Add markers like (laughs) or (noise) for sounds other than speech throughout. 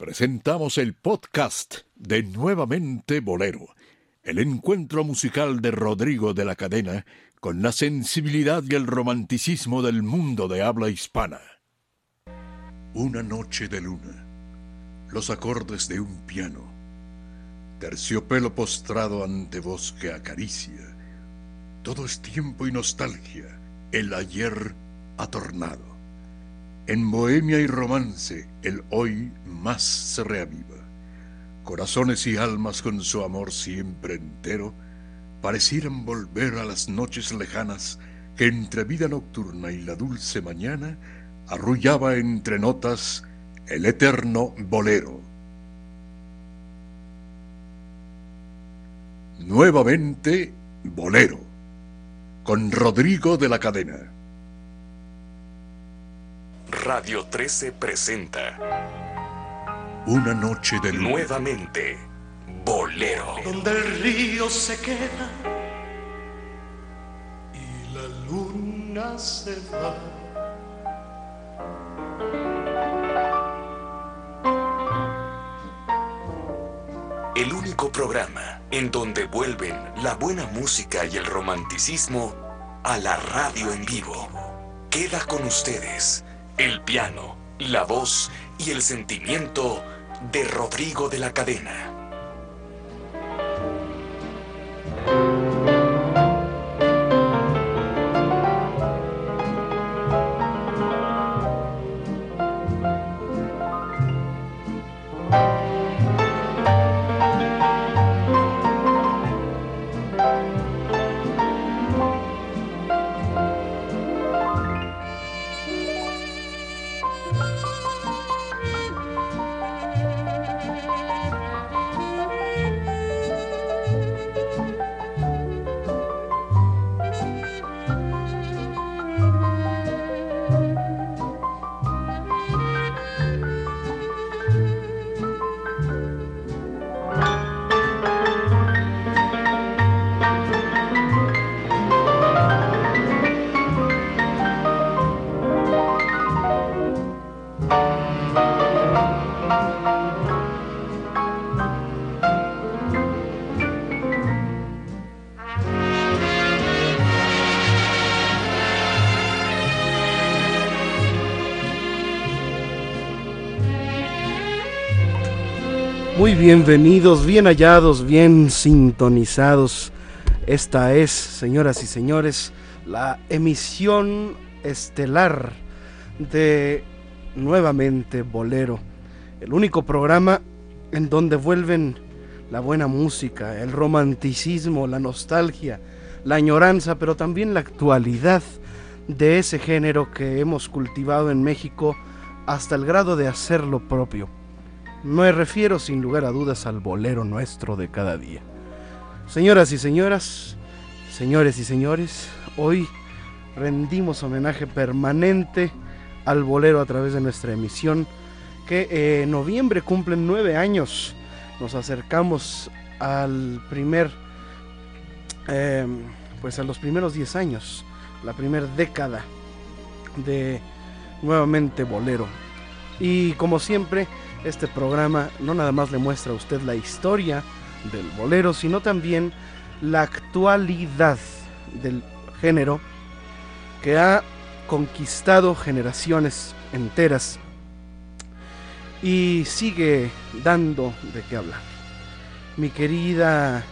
presentamos el podcast de Nuevamente Bolero, el encuentro musical de Rodrigo de la Cadena con la sensibilidad y el romanticismo del mundo de habla hispana. Una noche de luna, los acordes de un piano, terciopelo postrado ante voz que acaricia, todo es tiempo y nostalgia, el ayer atornado. En bohemia y romance el hoy más se reaviva. Corazones y almas con su amor siempre entero parecieran volver a las noches lejanas que entre vida nocturna y la dulce mañana arrullaba entre notas el eterno bolero. Nuevamente, bolero, con Rodrigo de la Cadena. Radio 13 presenta Una noche de luna. nuevamente Bolero. donde el río se queda y la luna se va. El único programa en donde vuelven la buena música y el romanticismo a la radio en vivo. Queda con ustedes el piano, la voz y el sentimiento de Rodrigo de la Cadena. Muy bienvenidos, bien hallados, bien sintonizados. Esta es, señoras y señores, la emisión estelar de Nuevamente Bolero, el único programa en donde vuelven la buena música, el romanticismo, la nostalgia, la añoranza, pero también la actualidad de ese género que hemos cultivado en México hasta el grado de hacerlo propio. Me refiero sin lugar a dudas al bolero nuestro de cada día. Señoras y señoras, señores y señores, hoy rendimos homenaje permanente al bolero a través de nuestra emisión que en noviembre cumplen nueve años. Nos acercamos al primer, eh, pues a los primeros diez años, la primera década de nuevamente bolero. Y como siempre, este programa no nada más le muestra a usted la historia del bolero, sino también la actualidad del género que ha conquistado generaciones enteras y sigue dando de qué hablar. Mi querida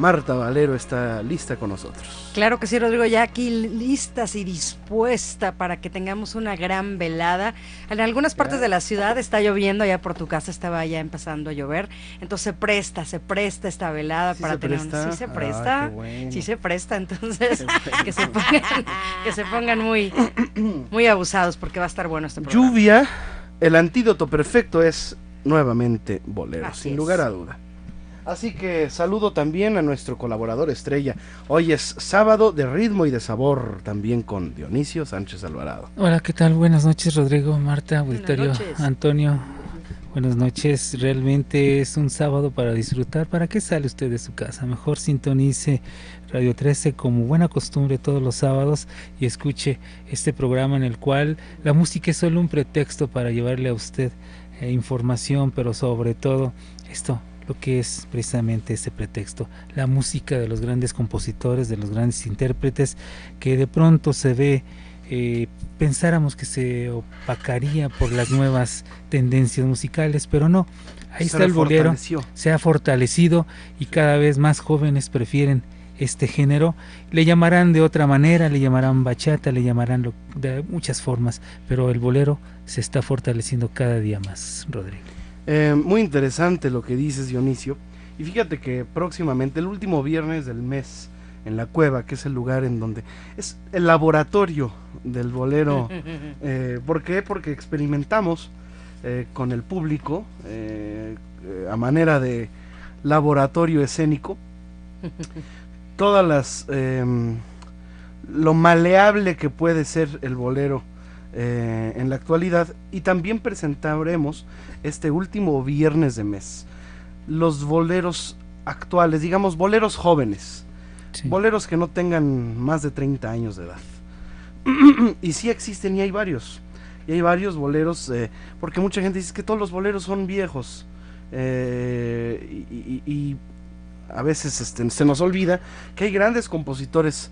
Marta Valero está lista con nosotros. Claro que sí, Rodrigo, ya aquí listas y dispuesta para que tengamos una gran velada. En algunas partes de la ciudad está lloviendo, allá por tu casa estaba ya empezando a llover, entonces se presta, se presta esta velada ¿Sí para tener presta? un... Sí se presta, bueno. sí se presta, entonces (laughs) que se pongan, que se pongan muy, (clears throat) muy abusados porque va a estar bueno este programa. Lluvia, el antídoto perfecto es nuevamente bolero, Así sin es. lugar a duda. Así que saludo también a nuestro colaborador estrella. Hoy es sábado de ritmo y de sabor, también con Dionisio Sánchez Alvarado. Hola, ¿qué tal? Buenas noches, Rodrigo, Marta, noches. Antonio. Buenas noches, realmente es un sábado para disfrutar. ¿Para qué sale usted de su casa? Mejor sintonice Radio 13 como buena costumbre todos los sábados y escuche este programa en el cual la música es solo un pretexto para llevarle a usted eh, información, pero sobre todo esto, lo que es precisamente ese pretexto, la música de los grandes compositores, de los grandes intérpretes, que de pronto se ve, eh, pensáramos que se opacaría por las nuevas tendencias musicales, pero no, ahí está el bolero, se ha fortalecido y cada vez más jóvenes prefieren este género. Le llamarán de otra manera, le llamarán bachata, le llamarán de muchas formas, pero el bolero se está fortaleciendo cada día más, Rodrigo. Eh, muy interesante lo que dices, Dionisio. Y fíjate que próximamente, el último viernes del mes, en la cueva, que es el lugar en donde es el laboratorio del bolero. (laughs) Eh, ¿Por qué? Porque experimentamos eh, con el público a manera de laboratorio escénico (laughs) todas las em, lo maleable que puede ser el bolero eh, en la actualidad y también presentaremos este último viernes de mes los boleros actuales, digamos boleros jóvenes, boleros que no tengan más de 30 años de edad. (clears throat) y sí existen y hay varios, y hay varios boleros, eh, porque mucha gente dice que todos los boleros son viejos. Eh, y, a veces este, se nos olvida que hay grandes compositores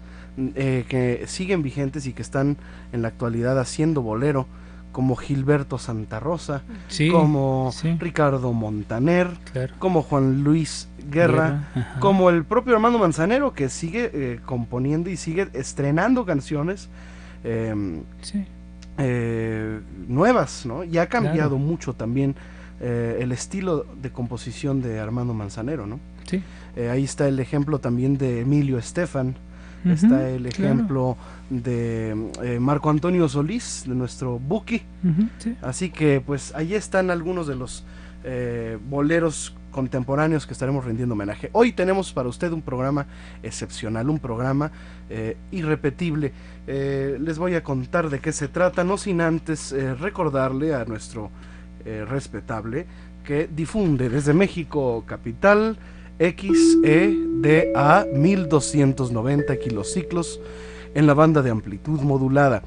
eh, que siguen vigentes y que están en la actualidad haciendo bolero, como Gilberto Santa Rosa, como Ricardo Montaner, como Juan Luis Guerra, como el propio Armando Manzanero, que sigue eh, componiendo y sigue estrenando canciones em, eh, nuevas, ¿no? Y ha cambiado mucho también el estilo de composición de Armando Manzanero, ¿no? ahí está el ejemplo también de Emilio Estefan, está el ejemplo de eh, Marco Antonio Solís, de nuestro Buki. Así que pues ahí están algunos de los eh, boleros contemporáneos que estaremos rindiendo homenaje. Hoy tenemos para usted un programa excepcional, un programa eh, irrepetible. les voy a contar de qué se trata, no sin antes recordarle a nuestro respetable que difunde desde México Capital, XEDA 1290 kilociclos en la banda de amplitud modulada.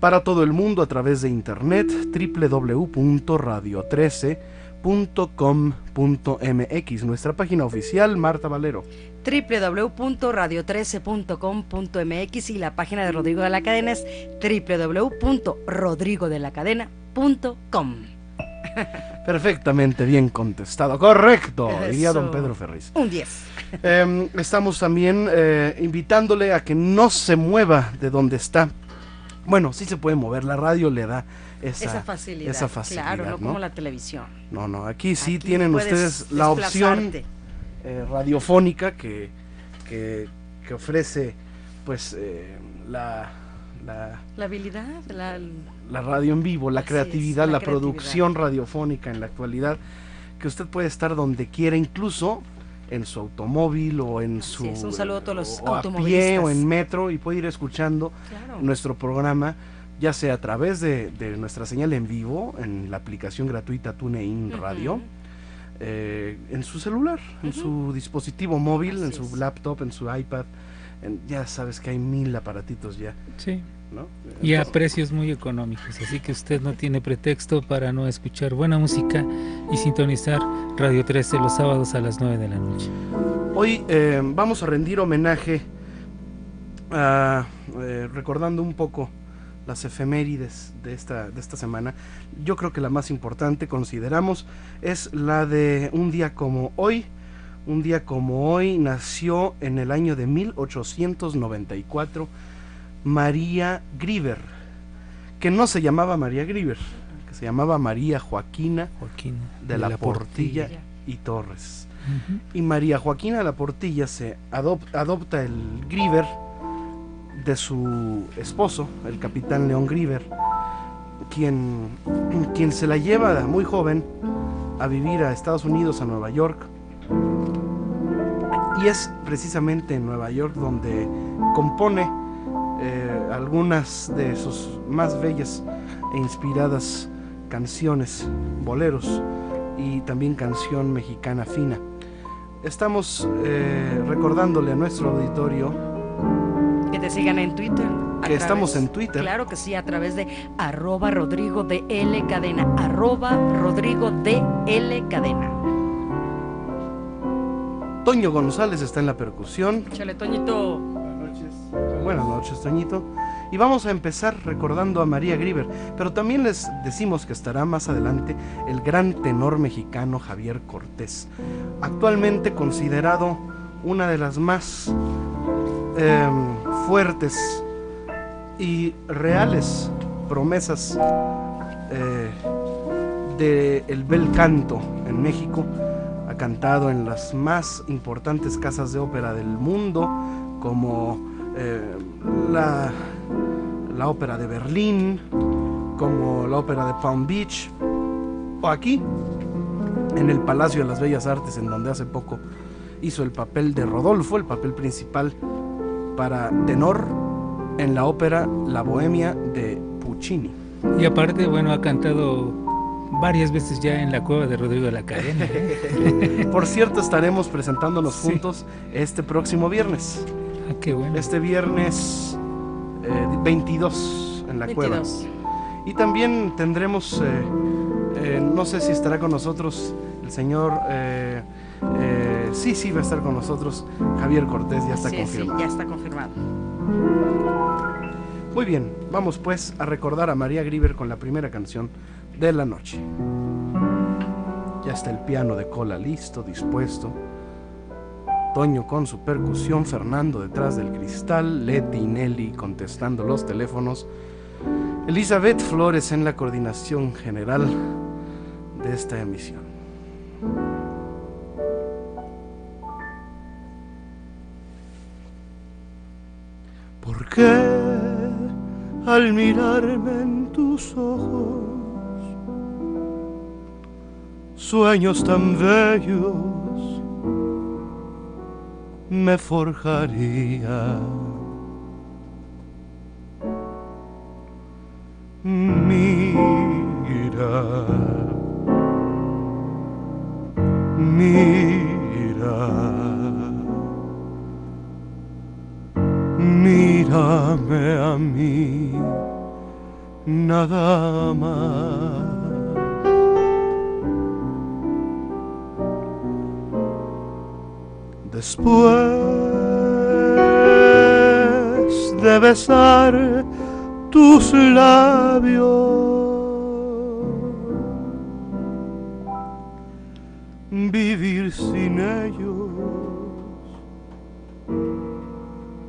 Para todo el mundo a través de internet www.radio13.com.mx, nuestra página oficial Marta Valero www.radio13.com.mx y la página de Rodrigo de la Cadena es www.rodrigodelacadena.com. (laughs) Perfectamente bien contestado. Correcto, diría don Pedro Ferriz. Un 10. Em, estamos también eh, invitándole a que no se mueva de donde está. Bueno, sí se puede mover, la radio le da esa, facilidad. Esa facilidad claro, no, como la televisión. No, no, aquí sí tienen ustedes la opción eh, radiofónica que, que, ofrece pues eh, la la, habilidad, la, radio en vivo, la creatividad, la, producción radiofónica en la actualidad, que usted puede estar donde quiera, incluso en su automóvil o en su un saludo a todos los o a pie o en metro y puede ir escuchando nuestro programa ya sea a través de, nuestra señal en vivo en la aplicación gratuita TuneIn Radio eh, en su celular en su dispositivo móvil en su laptop en su iPad ya sabes que hay mil aparatitos ya. Sí y a precios muy económicos, así que usted no tiene pretexto para no escuchar buena música y sintonizar Radio 13 los sábados a las 9 de la noche. Hoy eh, vamos a rendir homenaje a, eh, recordando un poco las efemérides de esta, de esta semana. Yo creo que la más importante, consideramos, es la de un día como hoy. Un día como hoy nació en el año de 1894 María Griver, que no se llamaba María Griver, que se llamaba María Joaquina, de, la, Portilla, y Torres. Y María Joaquina de la Portilla se adopta el Griver de su esposo, el capitán León Griver, quien, quien se la lleva muy joven a vivir a Estados Unidos, a Nueva York. Y es precisamente en Nueva York donde compone eh, algunas de sus más bellas e inspiradas canciones, boleros y también canción mexicana fina. Estamos eh, recordándole a nuestro auditorio que te sigan en Twitter que estamos en Twitter. Claro que sí, a través de arroba Rodrigo de L Cadena, arroba Rodrigo de L Cadena. Toño González está en la percusión. Chale, Toñito. Buenas noches. Toñito. Y vamos a empezar recordando a María Grieber, pero también les decimos que estará más adelante el gran tenor mexicano Javier Cortés, actualmente considerado una de las más em, fuertes y reales promesas eh, del bel canto en México. Ha cantado en las más importantes casas de ópera del mundo, como eh, la la ópera de Berlín, como la ópera de Palm Beach, o aquí, en el Palacio de las Bellas Artes, en donde hace poco hizo el papel de Rodolfo, el papel principal para tenor en la ópera La Bohemia de Puccini. Y aparte, bueno, ha cantado varias veces ya en la cueva de Rodrigo de la Cadena. (laughs) Por cierto, estaremos presentándonos juntos este próximo viernes. Ah, qué bueno. Este viernes 22 eh, en la cueva. Y también tendremos, eh, eh, no sé si estará con nosotros el señor, sí, sí, va a estar con nosotros Javier Cortés, ya está confirmado. Sí, ya está confirmado. Muy bien, vamos pues a recordar a María Grieber con la primera canción de la noche. Ya está el piano de cola listo, dispuesto. Toño con su percusión, Fernando detrás del cristal, Leti y Nelly contestando los teléfonos, Elizabeth Flores en la coordinación general de esta emisión. ¿Por qué al mirarme en tus ojos sueños tan bellos me forjaría. Mira, mira, mírame a mí, nada más. Después de besar tus labios, vivir sin ellos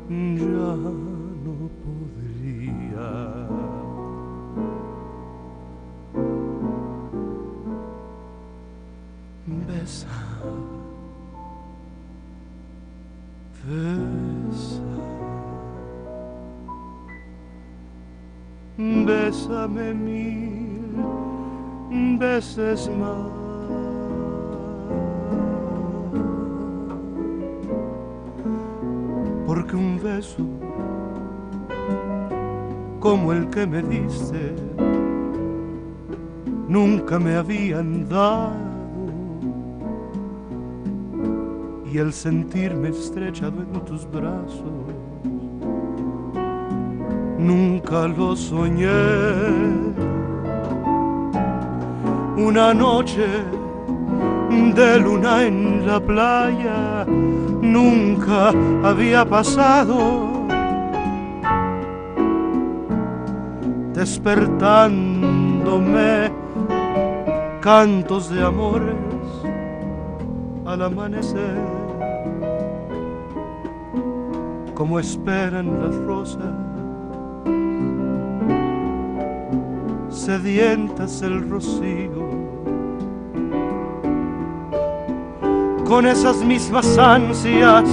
ya no podría. Besar Bésame mil veces más. Porque un beso como el que me diste nunca me habían dado y el sentirme estrechado en tus brazos, nunca lo soñé. Una noche de luna en la playa nunca había pasado. Despertándome cantos de amores al amanecer como esperan las rosas, sedientas el rocío. Con esas mismas ansias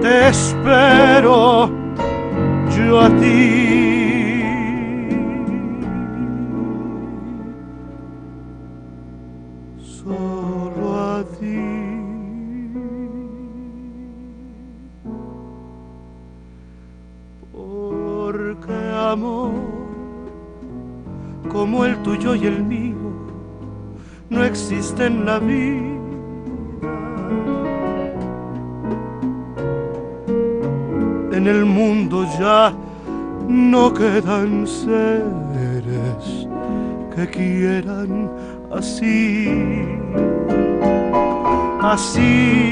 te espero yo a ti. Vida. En el mundo ya no quedan seres que quieran así, así,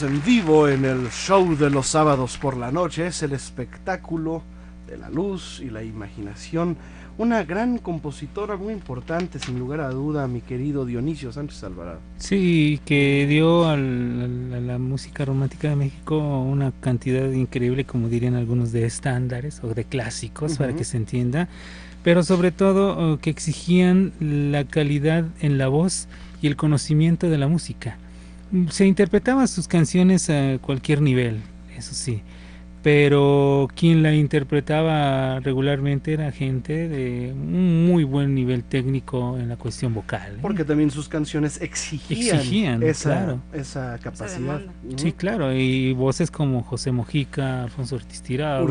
Estamos en vivo en el show de los sábados por la noche. Es el espectáculo de la luz y la imaginación. Una gran compositora muy importante, sin lugar a duda, mi querido Dionisio Sánchez Alvarado. Sí, que dio a la, música romántica de México una cantidad increíble, como dirían algunos, de estándares o de clásicos, para que se entienda, pero sobre todo que exigían la calidad en la voz y el conocimiento de la música se interpretaban sus canciones a cualquier nivel, eso sí, pero quien la interpretaba regularmente era gente de un muy buen nivel técnico en la cuestión vocal. ¿eh? Porque también sus canciones exigían, esa, esa capacidad. Sí, claro, y voces como José Mojica, Alfonso Ortiz Tirado.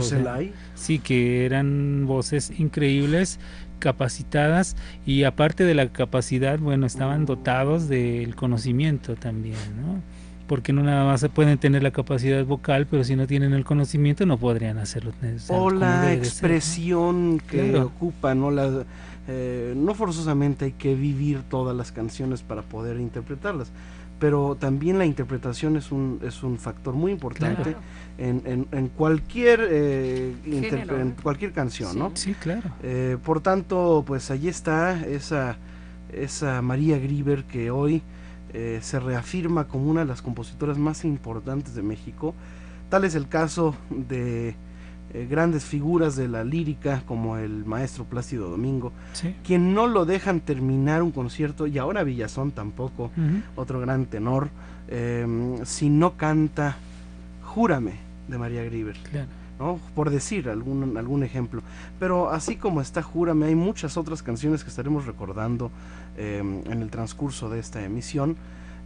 sí, que eran voces increíbles capacitadas y aparte de la capacidad, bueno, estaban dotados del conocimiento también, ¿no? Porque no nada más se pueden tener la capacidad vocal, pero si no tienen el conocimiento no podrían hacerlo. O la expresión que ocupan, ¿no? La, eh, no forzosamente hay que vivir todas las canciones para poder interpretarlas pero también la interpretación es un, es un factor muy importante en, en, cualquier eh, en cualquier canción, ¿no? Sí, claro. Eh, por tanto, pues allí está esa, esa María Grieber que hoy eh, se reafirma como una de las compositoras más importantes de México. Tal es el caso de eh, grandes figuras de la lírica como el maestro Plácido Domingo, quien no lo dejan terminar un concierto, y ahora Villazón tampoco, otro gran tenor, em, si no canta Júrame de María Grieber. ¿no? Por decir algún, algún ejemplo. Pero así como está Júrame, hay muchas otras canciones que estaremos recordando em, en el transcurso de esta emisión.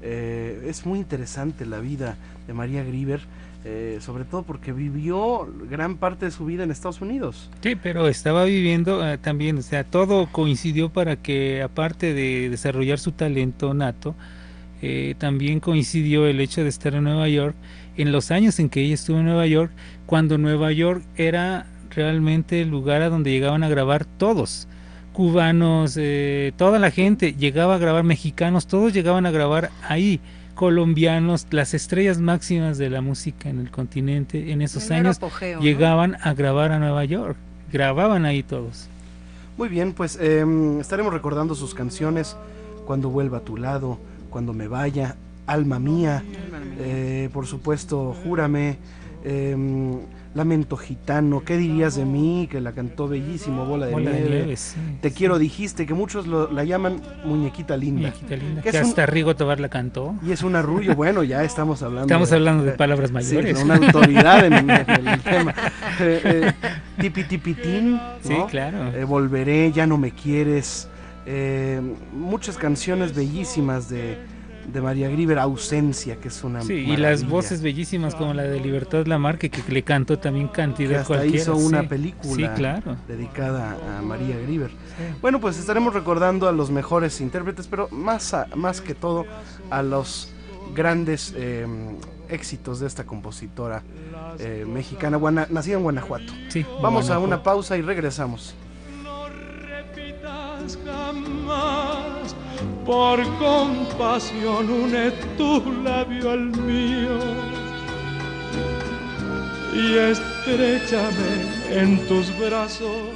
Eh, es muy interesante la vida de María Grieber. Eh, sobre todo porque vivió gran parte de su vida en Estados Unidos. Sí, pero estaba viviendo eh, también, o sea, todo coincidió para que aparte de desarrollar su talento nato, eh, también coincidió el hecho de estar en Nueva York en los años en que ella estuvo en Nueva York, cuando Nueva York era realmente el lugar a donde llegaban a grabar todos cubanos, toda la gente llegaba a grabar, mexicanos, todos llegaban a grabar ahí colombianos, las estrellas máximas de la música en el continente en esos años llegaban a grabar a Nueva York, grababan ahí todos. Muy bien, pues em, estaremos recordando sus canciones Cuando vuelva a tu lado, Cuando me vaya, Alma mía, eh, por supuesto, Júrame. Em, Lamento Gitano, ¿qué dirías de mí? Que la cantó bellísimo, Bola de Nieve. Te quiero, dijiste, que muchos la llaman Muñequita Linda. Muñequita Linda, que, hasta Rigo Tobar la cantó. Y es un arrullo, bueno, ya estamos hablando. Estamos hablando de, palabras mayores. una autoridad en, el (laughs) tema. Eh, eh, tipi Tipitín, Sí, claro. Eh, volveré, Ya no me quieres. muchas canciones bellísimas de de María Grieber, Ausencia, que es una Sí, y las voces bellísimas como la de Libertad Lamarque, que le cantó también cantidad que hasta hizo una película claro. dedicada a María Grieber. Bueno, pues estaremos recordando a los mejores intérpretes, pero más, más que todo a los grandes eh, éxitos de esta compositora eh, mexicana, nacida en Guanajuato. Sí, Vamos a una pausa y regresamos. Por compasión une tu labio al mío y estrechame en tus brazos.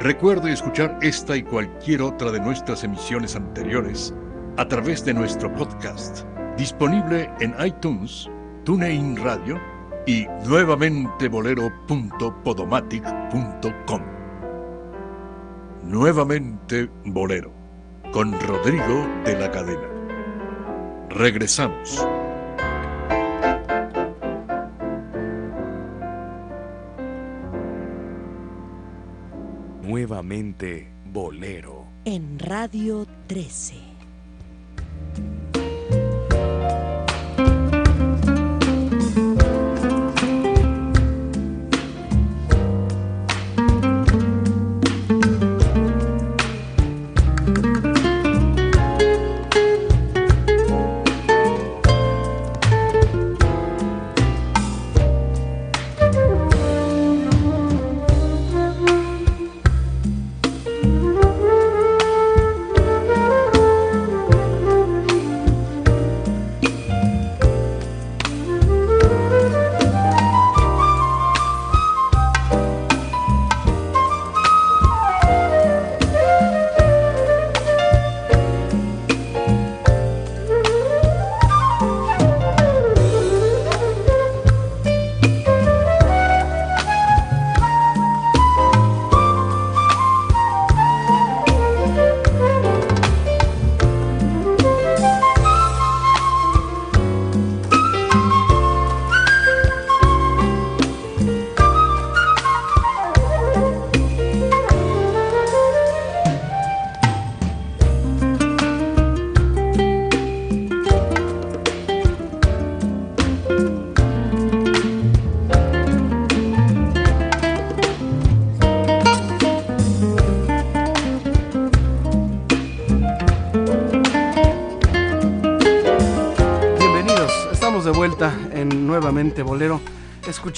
Recuerde escuchar esta y cualquier otra de nuestras emisiones anteriores a través de nuestro podcast, disponible en iTunes, TuneIn Radio y nuevamente bolero.podomatic.com. Nuevamente Bolero, con Rodrigo de la Cadena. Regresamos. Nuevamente Bolero. En Radio 13.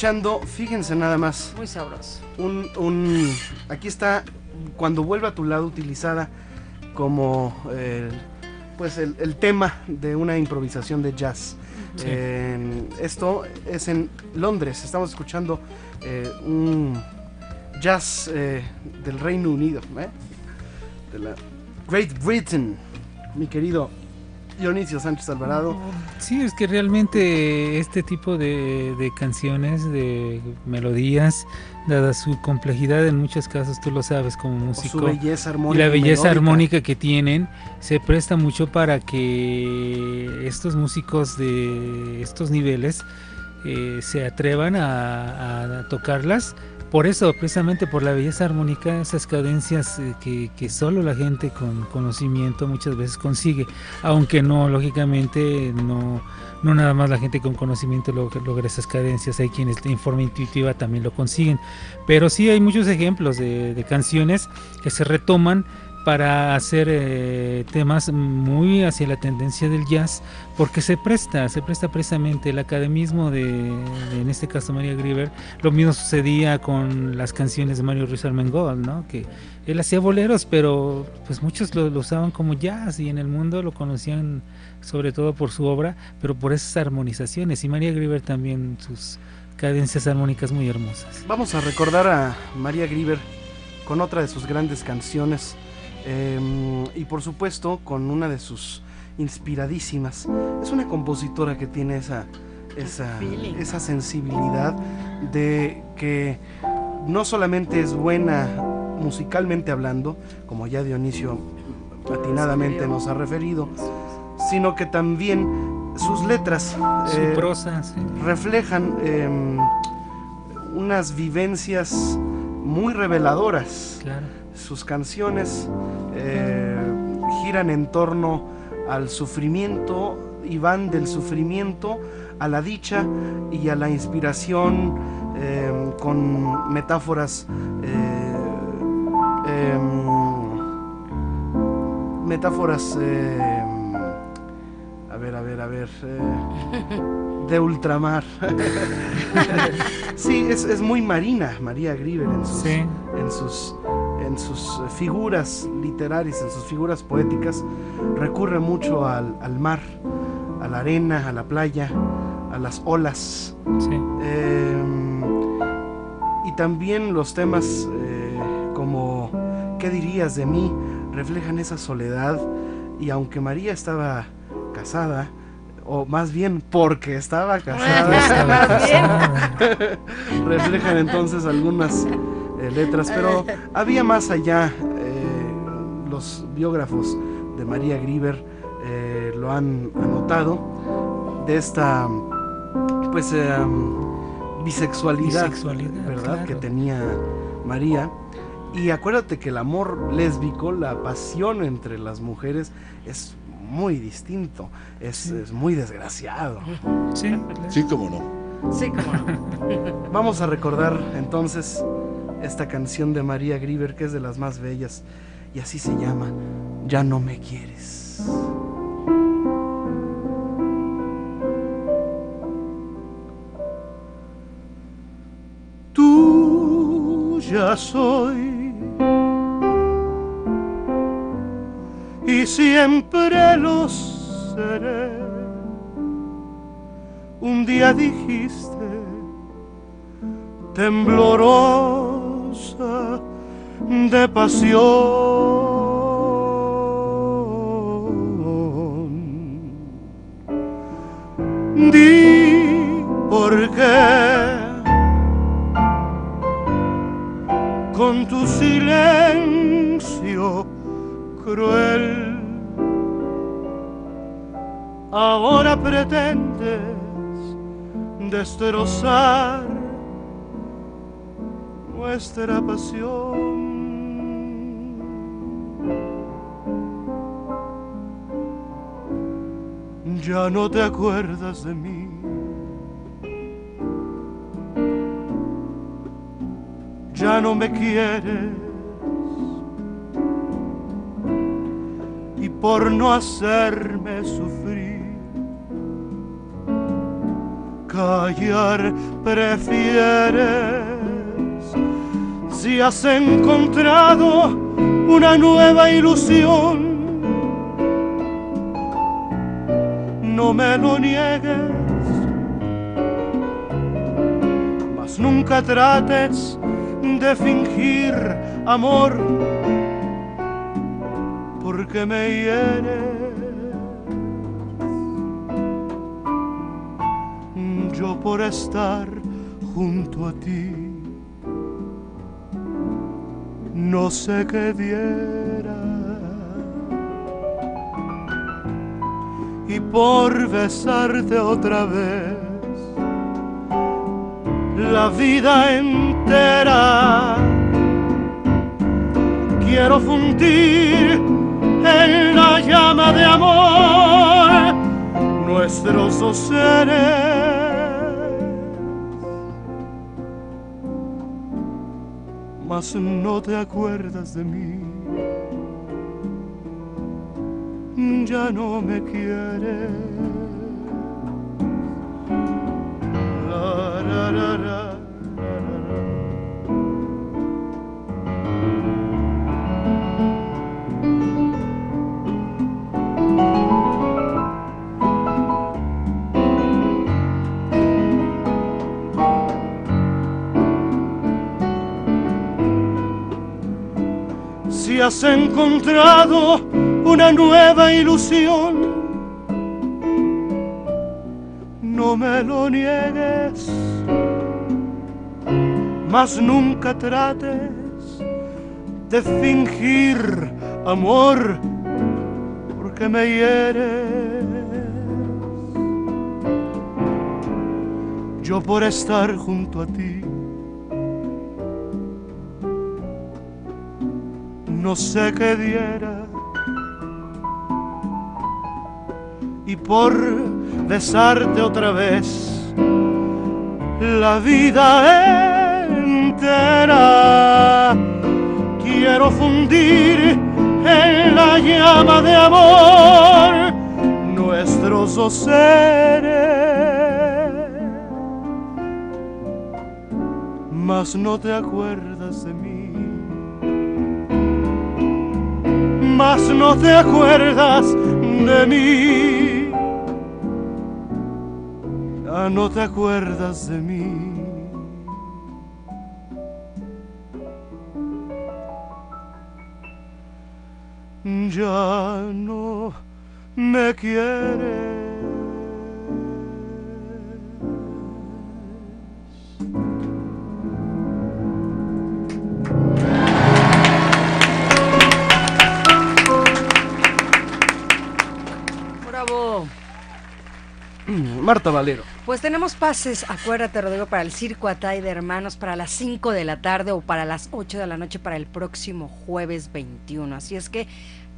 Escuchando, fíjense nada más. Muy sabroso. Un, un, aquí está, cuando vuelve a tu lado, utilizada como pues el, tema de una improvisación de jazz. esto es en Londres. Estamos escuchando eh, un jazz eh, del Reino Unido, ¿eh? de la Great Britain, mi querido Dionisio Sánchez Alvarado. Sí, es que realmente este tipo de, canciones, de melodías, dada su complejidad en muchos casos, tú lo sabes como músico, belleza y la belleza armónica que tienen, se presta mucho para que estos músicos de estos niveles eh, se atrevan a tocarlas por eso, precisamente por la belleza armónica, esas cadencias eh, que, solo la gente con conocimiento muchas veces consigue, aunque no, lógicamente, no, no nada más la gente con conocimiento logra, esas cadencias, hay quienes de forma intuitiva también lo consiguen, pero sí hay muchos ejemplos de canciones que se retoman para hacer eh, temas muy hacia la tendencia del jazz, porque se presta, se presta precisamente el academismo de, en este caso María Grieber. Lo mismo sucedía con las canciones de Mario Ruiz Armengol, ¿no? Que él hacía boleros, pero pues muchos lo, usaban como jazz y en el mundo lo conocían sobre todo por su obra, pero por esas armonizaciones. Y María Grieber también sus cadencias armónicas muy hermosas. Vamos a recordar a María Grieber con otra de sus grandes canciones Em, y por supuesto con una de sus inspiradísimas. Es una compositora que tiene esa, esa, esa sensibilidad de que no solamente es buena musicalmente hablando, como ya Dionisio atinadamente nos ha referido, sino que también sus letras eh, reflejan em, unas vivencias muy reveladoras. Claro sus canciones eh, giran en torno al sufrimiento y van del sufrimiento a la dicha y a la inspiración eh, con metáforas eh, em, metáforas a ver a ver a ver. eh, (laughs) de ultramar. (laughs) sí, es, es muy marina María Grieber en sus, Sí. en sus, en sus eh, figuras literarias, en sus figuras poéticas. Recurre mucho al, al mar, a la arena, a la playa, a las olas. Sí. Eh, y también los temas eh, como ¿Qué dirías de mí? reflejan esa soledad y aunque María estaba casada, o más bien porque estaba casada, (laughs) Más bien. (laughs) reflejan entonces algunas letras, pero había más allá. eh, los biógrafos de María Grieber eh, lo han anotado de esta pues eh, bisexualidad, Bisexualidad, ¿verdad? claro. que tenía María. Y acuérdate que el amor lésbico, la pasión entre las mujeres es muy distinto, es, es muy desgraciado. Sí, Sí, cómo no. Sí, como no. Vamos a recordar entonces esta canción de María Grieber, que es de las más bellas, y así se llama, Ya no me quieres. Tuya soy y siempre lo seré. Un día dijiste de pasión. Di por qué con tu silencio cruel ahora pretendes destrozar nuestra pasión. Ya no te acuerdas de mí. Ya no me quieres. Y por no hacerme sufrir callar prefieres si has encontrado una nueva ilusión. No me lo niegues mas nunca trates de fingir amor porque me hieres. Yo por estar junto a ti no sé qué diera. Y por besarte otra vez la vida entera quiero fundir en la llama de amor nuestros dos seres mas no te acuerdas de mí. Ya no me quieres. Has encontrado una nueva ilusión, no me lo niegues, mas nunca trates de fingir amor, porque me hieres. Yo por estar junto a ti. No sé qué diera. Y por besarte otra vez, la vida entera quiero fundir en la llama de amor nuestros seres, mas no te acuerdas de mí, mas no te acuerdas de mí, ya no te acuerdas de mí. Ya no me quieres. Marta Valero. Pues tenemos pases, acuérdate Rodrigo, para el Circo Atay de Hermanos para las 5 de la tarde o para las 8 de la noche para el próximo jueves 21. Así es que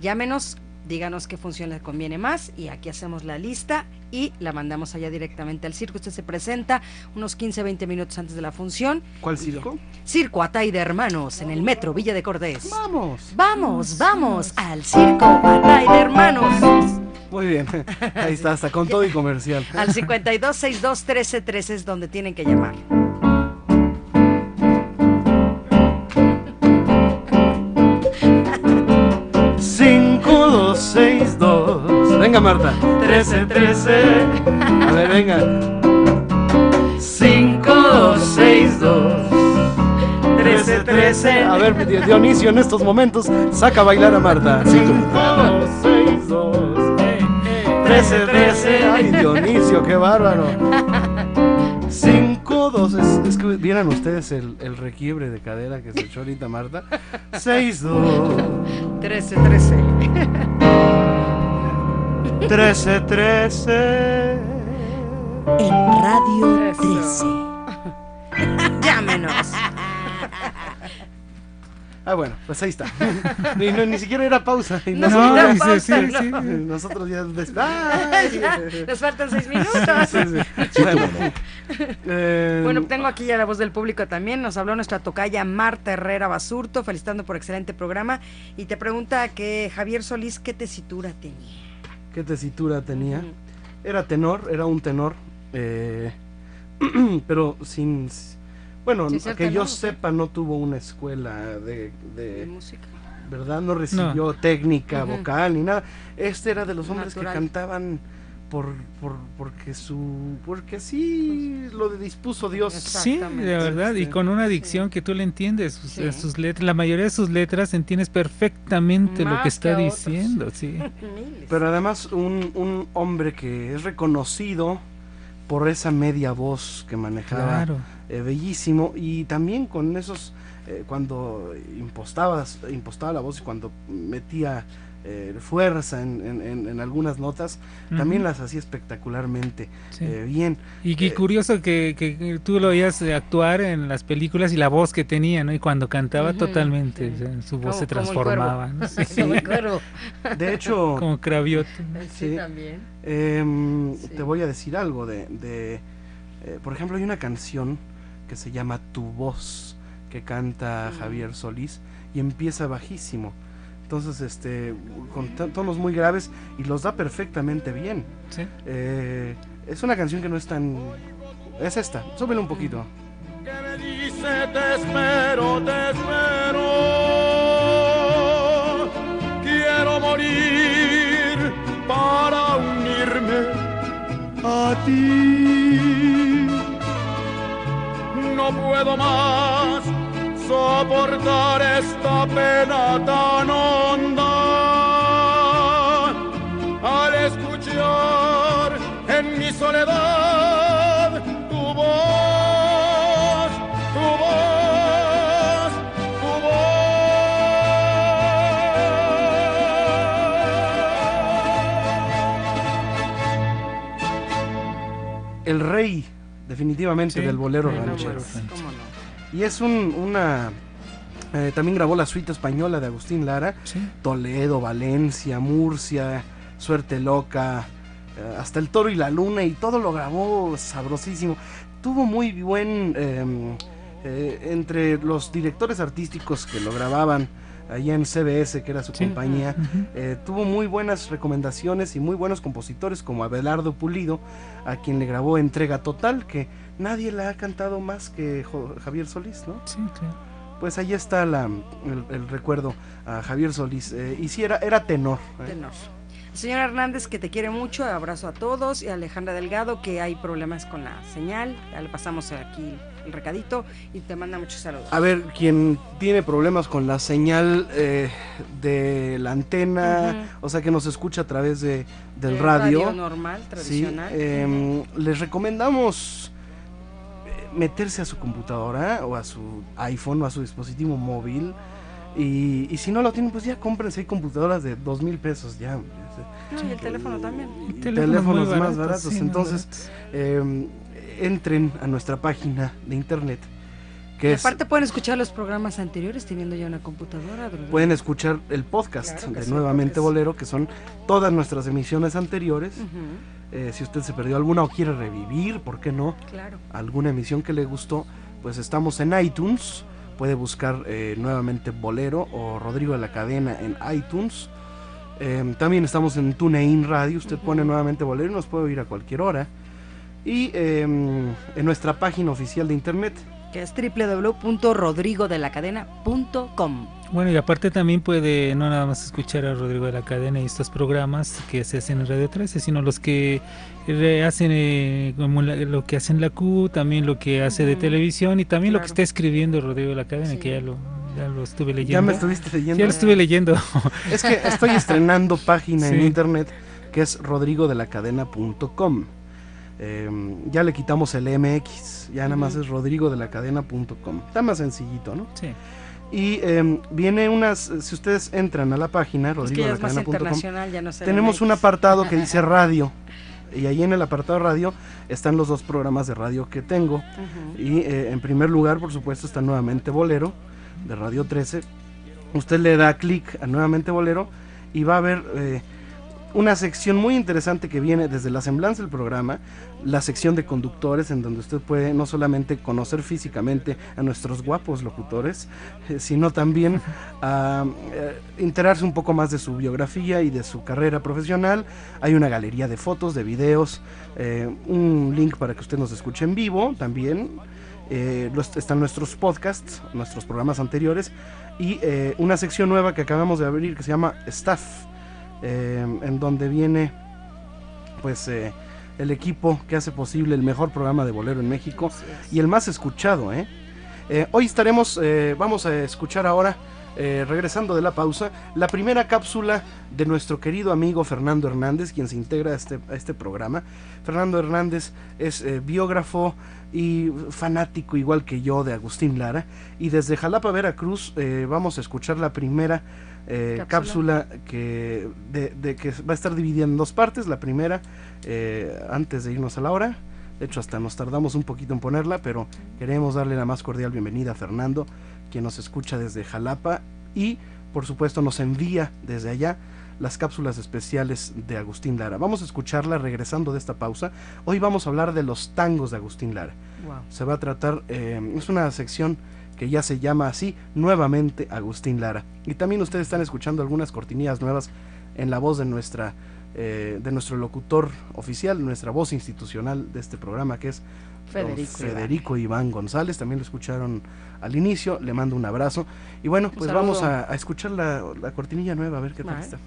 llámenos, díganos qué función les conviene más y aquí hacemos la lista y la mandamos allá directamente al circo. Usted se presenta unos 15, 20 minutos antes de la función. ¿Cuál circo? Circo Atay de Hermanos en el metro Villa de Cordés. Vamos. Vamos, vamos al Circo Atay de Hermanos. Muy bien. (laughs) Ahí está, hasta con todo y comercial. Al 5262-1313 es donde tienen que llamar. Cinco, dos, seis, dos. Venga, Marta. 13, 13. A ver, venga. 5, 2, 6, 2. 13, 13. A ver, Di- Dionisio, en estos momentos, saca a bailar a Marta. 5, 2, 6, 2. 13, 13. Ay, Dionisio, qué bárbaro. (laughs) 5, 2. Es, es que vieran ustedes el, el requiebre de cadera que se echó ahorita Marta. 6, 2. 13, 13. 13, 13. En Radio Eso. 13. Llámenos. Ah, bueno, pues ahí está. (laughs) Ni, no, ni siquiera era pausa. Y No, nosotros, no, ya, pausa, sí, sí, no. sí. nosotros ya. des-. (laughs) Nos faltan seis minutos. Sí, sí. Bueno, eh, Bueno, tengo aquí ya la voz del público también. Nos habló nuestra tocaya Marta Herrera Basurto, felicitando por excelente programa. Y te pregunta que Javier Solís, ¿qué tesitura tenía? ¿Qué tesitura tenía? Era tenor, era un tenor, eh, (clears throat) pero sin... Bueno, ser que yo ¿o qué? sepa, no tuvo una escuela de, De de- música. ¿verdad? No recibió técnica Ujú. vocal ni nada. Este era de los hombres Natural. que cantaban por, por porque su porque así lo dispuso Dios. Sí, de verdad, y con una dicción que tú le entiendes, sus, Sí. sus letras, la mayoría de sus letras entiendes perfectamente lo Más que que está a otros. diciendo, sí. (laughs) Pero además un, un hombre que es reconocido por esa media voz que manejaba Claro. eh, bellísimo y también con esos eh, cuando impostaba, impostaba la voz y cuando metía eh, fuerza en, en- en- en algunas notas también las hacía espectacularmente sí. eh, bien Y qué eh, curioso que, que- que tú lo oías actuar en las películas y la voz que tenía, ¿no? Y cuando cantaba totalmente, sí. o sea, su voz Como- se como transformaba, ¿no? (laughs) Sí, Como cuervo. de hecho (laughs) como cravioto. Sí, Sí. también. em, Sí. te voy a decir algo de, de, eh, por ejemplo hay una canción que se llama Tu voz que canta. Javier Solís y empieza bajísimo entonces este con to- tonos muy graves y los da perfectamente bien Sí. Eh, es una canción que no es tan. Es esta, súbele un poquito. que me dice te espero, te espero. Quiero morir para unirme a ti. No puedo más soportar esta pena tan honda al escuchar en mi soledad tu voz, tu voz, tu voz. El rey, definitivamente, Sí, del bolero el ranchero. bolero. Y es un, una. eh, también grabó la suite española de Agustín Lara. Sí. Toledo, Valencia, Murcia, Suerte Loca, eh, hasta El Toro y la Luna, y todo lo grabó sabrosísimo. Tuvo muy buen. em, eh, entre los directores artísticos que lo grababan allá en CBS, que era su Sí. compañía. Ujú. Eh, tuvo muy buenas recomendaciones y muy buenos compositores como Abelardo Pulido, a quien le grabó Entrega Total, que nadie la ha cantado más que Jo- Javier Solís, ¿no? Sí, claro. Pues ahí está la, el, el recuerdo a Javier Solís. Eh, y sí, era, era tenor. ¿eh? Tenor. Señor Hernández, que te quiere mucho, abrazo a todos. Y a Alejandra Delgado, que hay problemas con la señal. Ya le pasamos aquí el recadito y te manda muchos saludos. A ver, quien tiene problemas con la señal eh, de la antena, o sea que nos escucha a través de, del Eh, radio, normal, sí, tradicional. em, les recomendamos eh, meterse a su computadora o a su iPhone o a su dispositivo móvil. Y, y si no lo tienen, pues ya cómprense hay computadoras de dos mil pesos ya. No, y el teléfono también. Y Teléfonos más baratos, sí, Entonces, baratos. em, entren a nuestra página de internet. Que Y es aparte pueden escuchar los programas anteriores teniendo ya una computadora. ¿verdad? pueden escuchar el podcast Claro de sí, Nuevamente Bolero, que son todas nuestras emisiones anteriores. Eh, si usted se perdió alguna o quiere revivir, ¿por qué no? claro. Alguna emisión que le gustó, pues estamos en iTunes. Puede buscar eh, nuevamente Bolero o Rodrigo de la Cadena en iTunes. Eh, también estamos en TuneIn Radio. Usted pone nuevamente Bolero y nos puede oír a cualquier hora. Y eh, en nuestra página oficial de internet Que es www.rodrigodelacadena.com. Bueno, y aparte también puede no nada más escuchar a Rodrigo de la Cadena y estos programas que se hacen en Radio 13, sino los que hacen eh, como la- lo que hacen la Q, también lo que hace de Ujú. televisión y también lo que está escribiendo Rodrigo de la Cadena, Sí. que ya lo, ya lo estuve leyendo. Ya me estuviste leyendo. Ya lo estuve leyendo. Es que estoy estrenando (laughs) página en internet que es rodrigodelacadena.com. Eh, ya le quitamos el MX, ya nada más es rodrigodelacadena.com. Está más sencillito, ¿no? Sí. Y eh, viene unas, si ustedes entran a la página Es que más rodrigodelacadena.com, internacional, ya no tenemos un apartado que dice (laughs) radio. Y ahí en el apartado radio están los dos programas de radio que tengo. Y eh, en primer lugar, por supuesto, está nuevamente Bolero de Radio 13. Usted le da clic a nuevamente Bolero y va a ver eh, una sección muy interesante que viene desde la semblanza del programa, la sección de conductores, en donde usted puede no solamente conocer físicamente a nuestros guapos locutores, eh, sino también a, (laughs) eh, enterarse un poco más de su biografía y de su carrera profesional. Hay una galería de fotos, de videos, eh, un link para que usted nos escuche en vivo también. Los- están nuestros podcasts, nuestros programas anteriores y una sección nueva que acabamos de abrir que se llama Staff, eh, en donde viene pues eh, el equipo que hace posible el mejor programa de bolero en México y el más escuchado. ¿eh? Eh, hoy estaremos, vamos a escuchar ahora, regresando de la pausa, la primera cápsula de nuestro querido amigo Fernando Hernández, quien se integra a este, a este programa. Fernando Hernández es biógrafo y fanático igual que yo de Agustín Lara. Y desde Jalapa, Veracruz, vamos a escuchar la primera eh, cápsula, que, de, de que va a estar dividida en dos partes. La primera, eh, antes de irnos a la hora. De hecho, hasta nos tardamos un poquito en ponerla, pero queremos darle la más cordial bienvenida a Fernando, quien nos escucha desde Jalapa y, por supuesto, nos envía desde allá las cápsulas especiales de Agustín Lara. Vamos a escucharla regresando de esta pausa. Hoy vamos a hablar de los tangos de Agustín Lara. Wow. Se va a tratar, eh, es una sección que ya se llama así, nuevamente Agustín Lara. Y también ustedes están escuchando algunas cortinillas nuevas en la voz de nuestra eh, de nuestro locutor oficial, nuestra voz institucional de este programa que es Federico. Iván. González. También lo escucharon al inicio, le mando un abrazo. Y bueno, pues saludo. vamos a, a escuchar la, la cortinilla nueva, a ver qué tal está.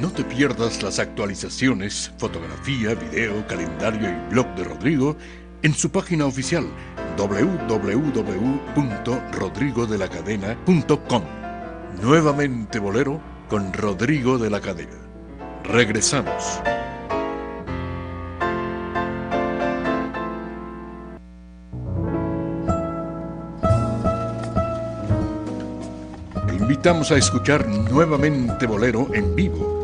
No te pierdas las actualizaciones, fotografía, video, calendario y blog de Rodrigo en su página oficial www.rodrigodelacadena.com. Nuevamente Bolero con Rodrigo de la Cadena. Regresamos. Te invitamos a escuchar nuevamente Bolero en vivo,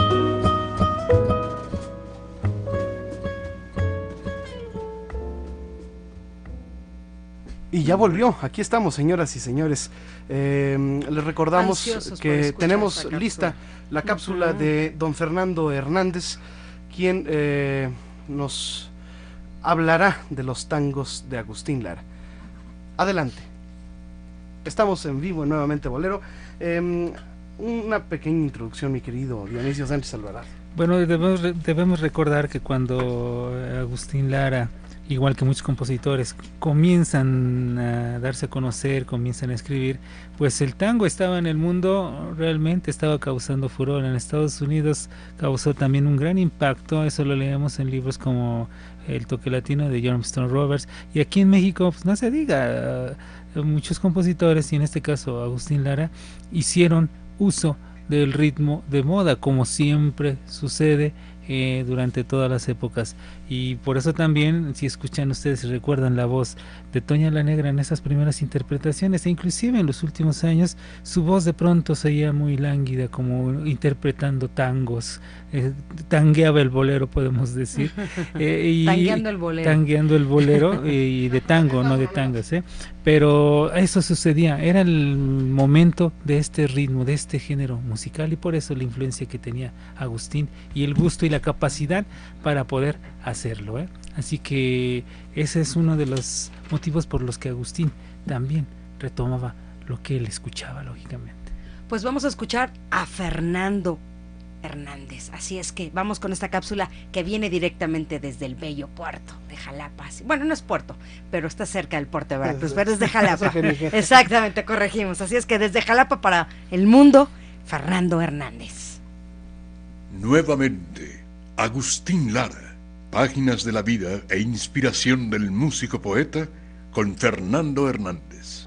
Y ya volvió, aquí estamos, señoras y señores. Eh, les recordamos Ansiosos que tenemos lista la cápsula de don Fernando Hernández, quien eh, nos hablará de los tangos de Agustín Lara. Adelante. Estamos en vivo en nuevamente Bolero. Eh, una pequeña introducción, mi querido Dionisio Sánchez Alvarado. Bueno, debemos, re- debemos recordar que cuando Agustín Lara, igual que muchos compositores, comienzan a darse a conocer, comienzan a escribir, pues el tango estaba en el mundo, realmente estaba causando furor. En Estados Unidos causó también un gran impacto, eso lo leemos en libros como El toque latino de John Roberts, y aquí en México, pues no se diga, muchos compositores, y en este caso Agustín Lara, hicieron uso del ritmo de moda, como siempre sucede eh, durante todas las épocas. Y por eso también, si escuchan ustedes y recuerdan la voz de Toña la Negra en esas primeras interpretaciones, e inclusive en los últimos años, su voz de pronto se oía muy lánguida, como interpretando tangos, eh, tangueaba el bolero, podemos decir. (laughs) eh, y- Tangueando el bolero. tangueando el bolero eh, y de tango, no de tangas, ¿eh? Pero eso sucedía, era el momento de este ritmo, de este género musical y por eso la influencia que tenía Agustín y el gusto y la capacidad para poder hacerlo, ¿eh? Así que ese es uno de los motivos por los que Agustín también retomaba lo que él escuchaba, lógicamente. Pues vamos a escuchar a Fernando Hernández. Así es que vamos con esta cápsula que viene directamente desde el bello puerto de Jalapa. Bueno, no es puerto, pero está cerca del puerto de Veracruz, pero es de (laughs) Jalapa. Exactamente, corregimos. Así es que desde Jalapa para el mundo, Fernando Hernández. Nuevamente, Agustín Lara, páginas de la vida e inspiración del músico poeta con Fernando Hernández.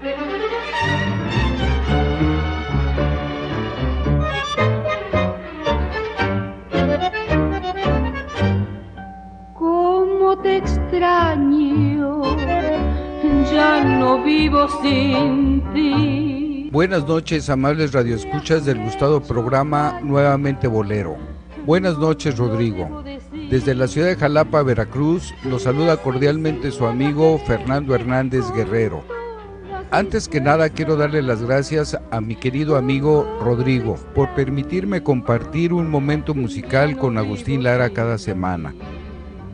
¿Cómo te extraño? Ya no vivo sin ti. Buenas noches, amables radioescuchas del gustado programa Nuevamente Bolero. Buenas noches, Rodrigo. Desde la ciudad de Jalapa, Veracruz, los saluda cordialmente su amigo Fernando Hernández Guerrero. Antes que nada, quiero darle las gracias a mi querido amigo Rodrigo por permitirme compartir un momento musical con Agustín Lara cada semana.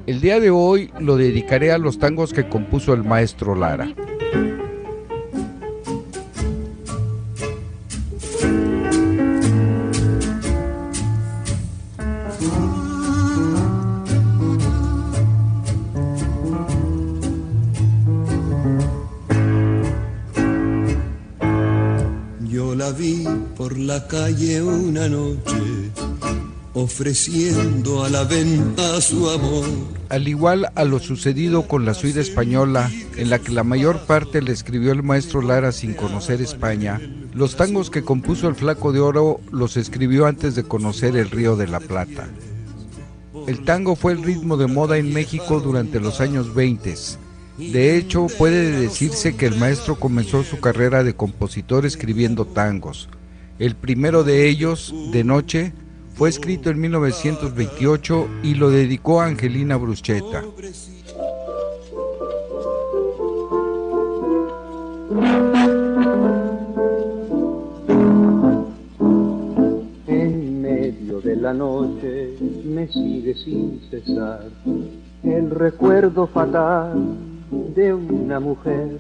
El día de hoy lo dedicaré a los tangos que compuso el maestro Lara. Por la calle una noche, ofreciendo a la venta su amor. Al igual a lo sucedido con la suite española, en la que la mayor parte le escribió el maestro Lara sin conocer España, los tangos que compuso el Flaco de Oro los escribió antes de conocer el Río de la Plata. El tango fue el ritmo de moda en México durante los años 20. De hecho, puede decirse que el maestro comenzó su carrera de compositor escribiendo tangos. El primero de ellos, De Noche, fue escrito en 1928 y lo dedicó a Angelina Bruschetta. En medio de la noche me sigue sin cesar el recuerdo fatal de una mujer,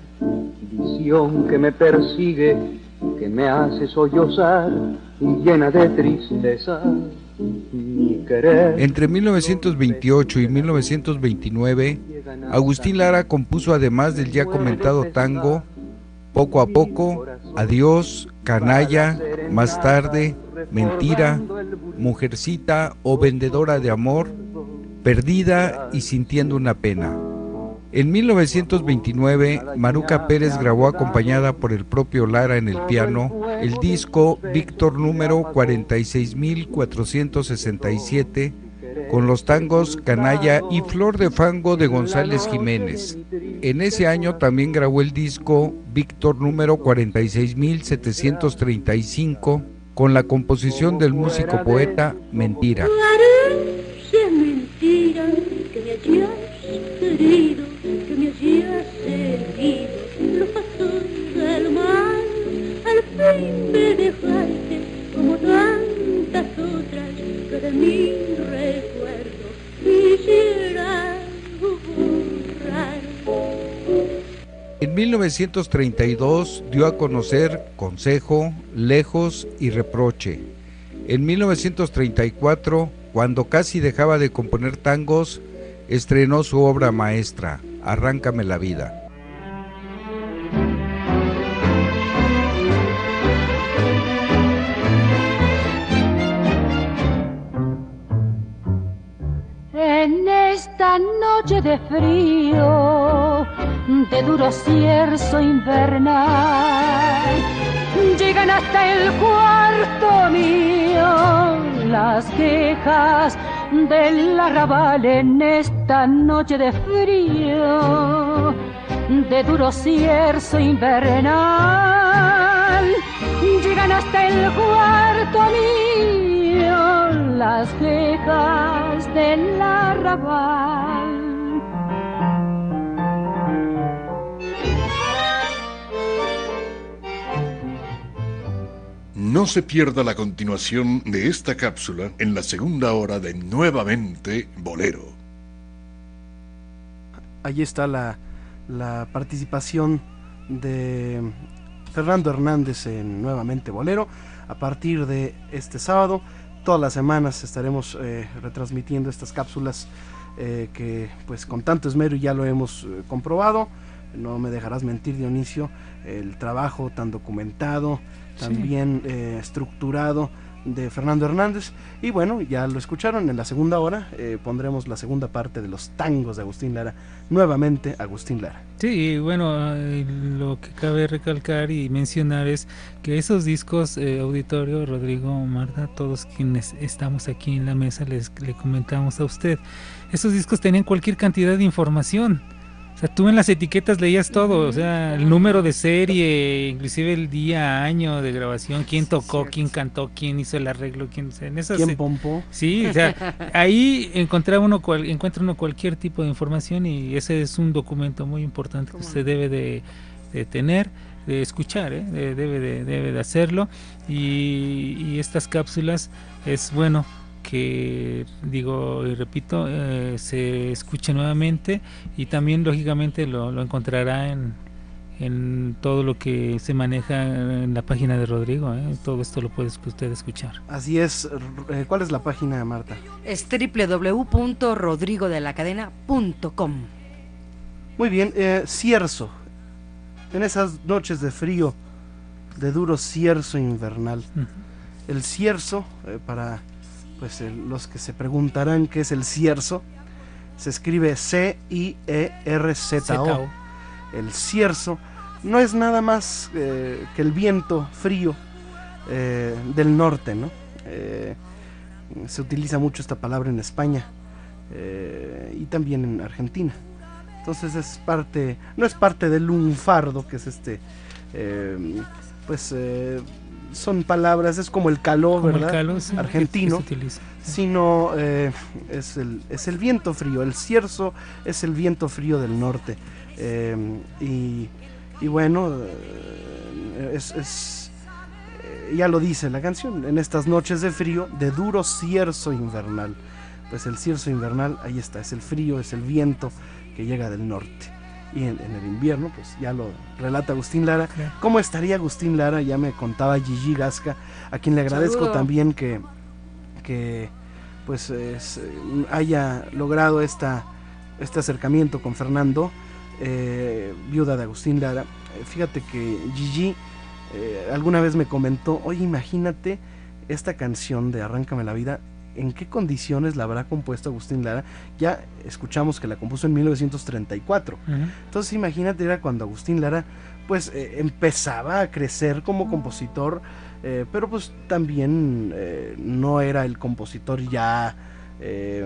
visión que me persigue, que me hace sollozar y llena de tristeza. Entre 1928 y 1929, Agustín Lara compuso además del ya comentado tango, Poco a poco, Adiós, Canalla, Más tarde, Mentira, Mujercita o Vendedora de Amor, Perdida y Sintiendo una Pena. En 1929, Maruca Pérez grabó acompañada por el propio Lara en el piano el disco Víctor número 46467 con los tangos Canalla y Flor de Fango de González Jiménez. En ese año también grabó el disco Víctor número 46735 con la composición del músico poeta Mentira. Herido los pasos del mal. Al fin me dejaste como tantas otras que de mi recuerdo quisiera borrar. En 1932 dio a conocer Consejo, Lejos y Reproche. En 1934, cuando casi dejaba de componer tangos, estrenó su obra maestra, Arráncame la vida. Esta noche de frío, de duro cierzo invernal, llegan hasta el cuarto mío las quejas del arrabal en esta noche de frío, de duro cierzo invernal, llegan hasta el cuarto mío las del arrabal. No se pierda la continuación de esta cápsula en la segunda hora de Nuevamente Bolero. Allí está la, la participación de Fernando Hernández en Nuevamente Bolero. A partir de este sábado, todas las semanas estaremos eh, retransmitiendo estas cápsulas eh, que pues con tanto esmero ya lo hemos eh, comprobado. No me dejarás mentir Dionisio, el trabajo tan documentado, también eh, estructurado de Fernando Hernández. Y bueno, ya lo escucharon, en la segunda hora eh, pondremos la segunda parte de los tangos de Agustín Lara. Nuevamente Agustín Lara. Sí, bueno, eh, lo que cabe recalcar y mencionar es que esos discos, eh, auditorio, Rodrigo, Marta, todos quienes estamos aquí en la mesa, les le comentamos a usted, esos discos tenían cualquier cantidad de información. O sea, tú en las etiquetas leías todo, o sea, el número de serie, inclusive el día, año de grabación, quién tocó, quién cantó, quién hizo el arreglo, quién en esas ¿Quién eh, pompó? Sí, o sea, (laughs) ahí encontraba uno cual- encuentra uno cualquier tipo de información y ese es un documento muy importante que usted debe de, de tener, de escuchar, ¿eh? De- debe, de, debe de hacerlo y, y estas cápsulas es bueno que digo y repito eh, se escuche nuevamente y también lógicamente lo, lo encontrará en, en todo lo que se maneja en la página de Rodrigo ¿eh? todo esto lo puede usted escuchar Así es. eh, ¿Cuál es la página, Marta? Es www.rodrigodelacadena.com. Muy bien, eh, cierzo. En esas noches de frío, de duro cierzo invernal. El cierzo, eh, para pues los que se preguntarán qué es el cierzo, se escribe C-I-E-R-Z-O. Z-O. El cierzo no es nada más eh, que el viento frío eh, del norte, ¿no? Eh, se utiliza mucho esta palabra en España y también en Argentina. Entonces es parte, no es parte del lunfardo, que es este, pues son palabras, es como el el ¿verdad? sí, Argentino, que se utiliza, sino eh, es, el, es el viento frío, el cierzo es el viento frío del norte. Eh, y, y bueno, eh, es, es, eh, ya lo dice la canción, en estas noches de frío, de duro cierzo invernal. Pues el cierzo invernal, ahí está, es el frío, es el viento que llega del norte. Y en, en el invierno, pues ya lo relata Agustín Lara. ¿Cómo estaría Agustín Lara? Ya me contaba Gigi Gasca, a quien le agradezco Saludo. también que, que pues es, haya logrado esta, este acercamiento con Fernando, eh, viuda de Agustín Lara. Eh, fíjate que Gigi eh, alguna vez me comentó, oye, imagínate esta canción de Arráncame la vida, ¿en qué condiciones la habrá compuesto Agustín Lara? Ya escuchamos que la compuso en 1934. Ujú. Entonces imagínate, era cuando Agustín Lara pues eh, empezaba a crecer como compositor, eh, pero pues también eh, no era el compositor ya eh,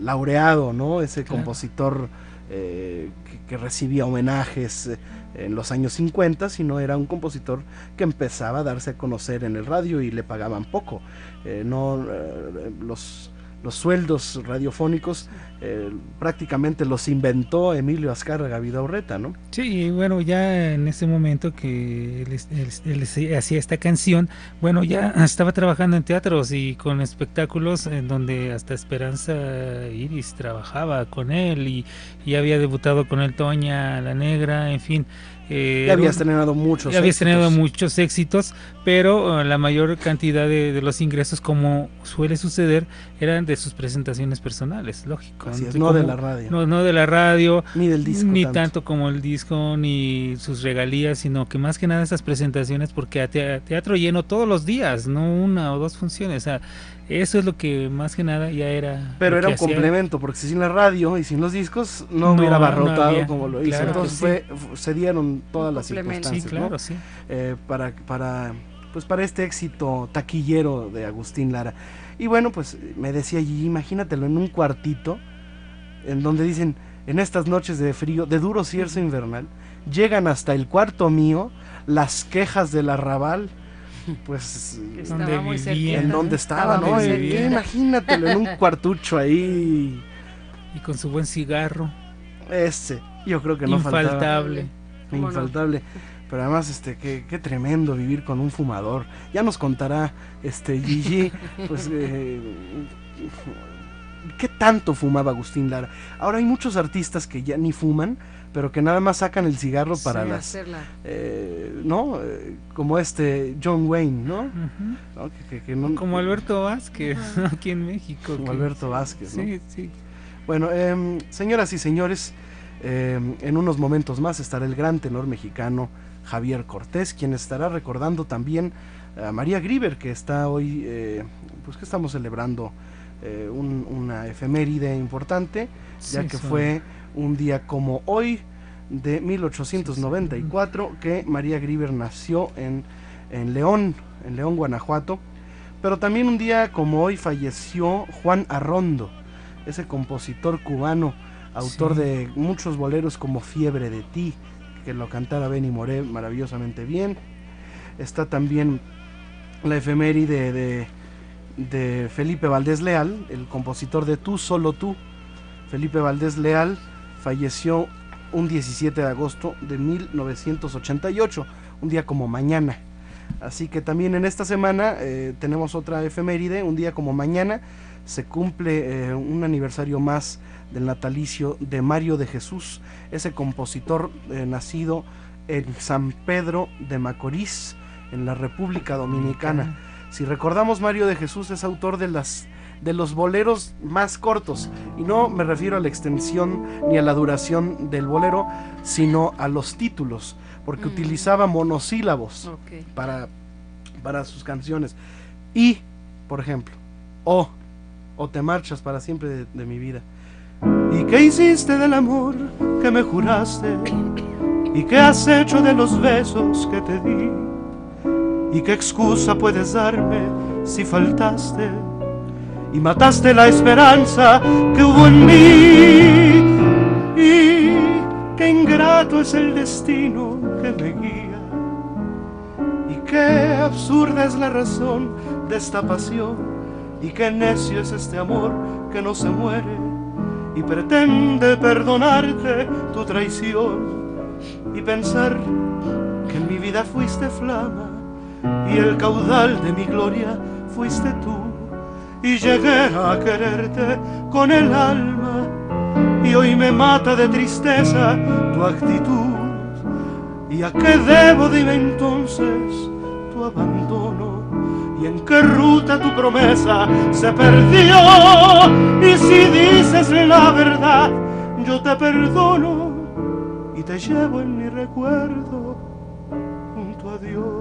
laureado, ¿no? Ese Claro. compositor eh, que, recibía homenajes eh, en los años 50, sino era un compositor que empezaba a darse a conocer en el radio y le pagaban poco. Eh, no, eh, los, los sueldos radiofónicos eh, prácticamente los inventó Emilio Azcárraga Vidaurreta, ¿no? Sí, bueno, ya en ese momento que él, él- él hacía esta canción, bueno, ya (clears throat) estaba trabajando en teatros y con espectáculos en donde hasta Esperanza Iris trabajaba con él y, y había debutado con él Toña la Negra, en fin. eh, Ya había estrenado muchos ya había éxitos. estrenado muchos éxitos, pero eh, la mayor cantidad de, de los ingresos, como suele suceder, eran de sus presentaciones personales, lógico. Así es, no de la radio. No, no de la radio, Ni del disco ni tanto. tanto. como el disco, ni sus regalías, sino que más que nada esas presentaciones, porque a te- teatro lleno todos los días, no una o dos funciones. O sea, eso es lo que más que nada ya era. Pero era un hacía. complemento, porque sin la radio y sin los discos no, No, hubiera no abarrotado había, como lo hizo. claro Entonces sí. fue, se dieron todas las circunstancias. Sí, claro, ¿no? sí. Eh, para, para, pues para este éxito taquillero de Agustín Lara. Y bueno, pues me decía Gigi, imagínatelo en un cuartito, en donde dicen, en estas noches de frío, de duro cierzo invernal, llegan hasta el cuarto mío las quejas del arrabal. Pues Donde estaba muy cerquita, en donde estaba, ¿no? muy Eh. Imagínatelo en un (laughs) cuartucho ahí. Y con su buen cigarro, Ese, yo creo que no faltaba. infaltable. ¿Cómo no? Pero además, este, qué, qué tremendo vivir con un fumador. Ya nos contará este Gigi, (laughs) pues, eh, qué tanto fumaba Agustín Lara. Ahora hay muchos artistas que ya ni fuman, pero que nada más sacan el cigarro para Sí, las, hacerla. eh, ¿no? Eh, como este John Wayne, ¿no? Ujú. ¿No? Que- que- que no- Como Alberto Vázquez, aquí en México. como que- Alberto Vázquez, ¿no? Sí, sí. Bueno, em, señoras y señores, em, en unos momentos más estará el gran tenor mexicano Javier Cortés, quien estará recordando también a María Grieber, que está hoy, eh, pues que estamos celebrando eh, un- una efeméride importante, ya que fue un día como hoy de 1894 que María Grieber nació en, en León, en León, Guanajuato. Pero también un día como hoy falleció Juan Arrondo, ese compositor cubano, autor Sí. de muchos boleros como Fiebre de ti, que lo cantara Benny Moré maravillosamente bien. Está también la efeméride de, Felipe Valdés Leal, el compositor de Tú, solo tú. Felipe Valdés Leal falleció un 17 de agosto de 1988, un día como mañana. Así que también en esta semana eh, tenemos otra efeméride, un día como mañana se cumple eh, un aniversario más del natalicio de Mario de Jesús, ese compositor eh, nacido en San Pedro de Macorís, en la República Dominicana. Si recordamos, Mario de Jesús es autor de las de los boleros más cortos y no me refiero a la extensión ni a la duración del bolero, sino a los títulos, porque Mm. utilizaba monosílabos para, para sus canciones. Y, por ejemplo, o, o te marchas para siempre de, mi vida. ¿Y qué hiciste del amor que me juraste? ¿Y qué has hecho de los besos que te di? ¿Y qué excusa puedes darme si faltaste? Y mataste la esperanza que hubo en mí. Y qué ingrato es el destino que me guía. Y qué absurda es la razón de esta pasión. Y qué necio es este amor que no se muere. Y pretende perdonarte tu traición. Y pensar que en mi vida fuiste flama. Y el caudal de mi gloria fuiste tú. Y llegué a quererte con el alma. Y hoy me mata de tristeza tu actitud. ¿Y a qué debo, dime entonces, tu abandono? ¿Y en qué ruta tu promesa se perdió? Y si dices la verdad, yo te perdono y te llevo en mi recuerdo junto a Dios.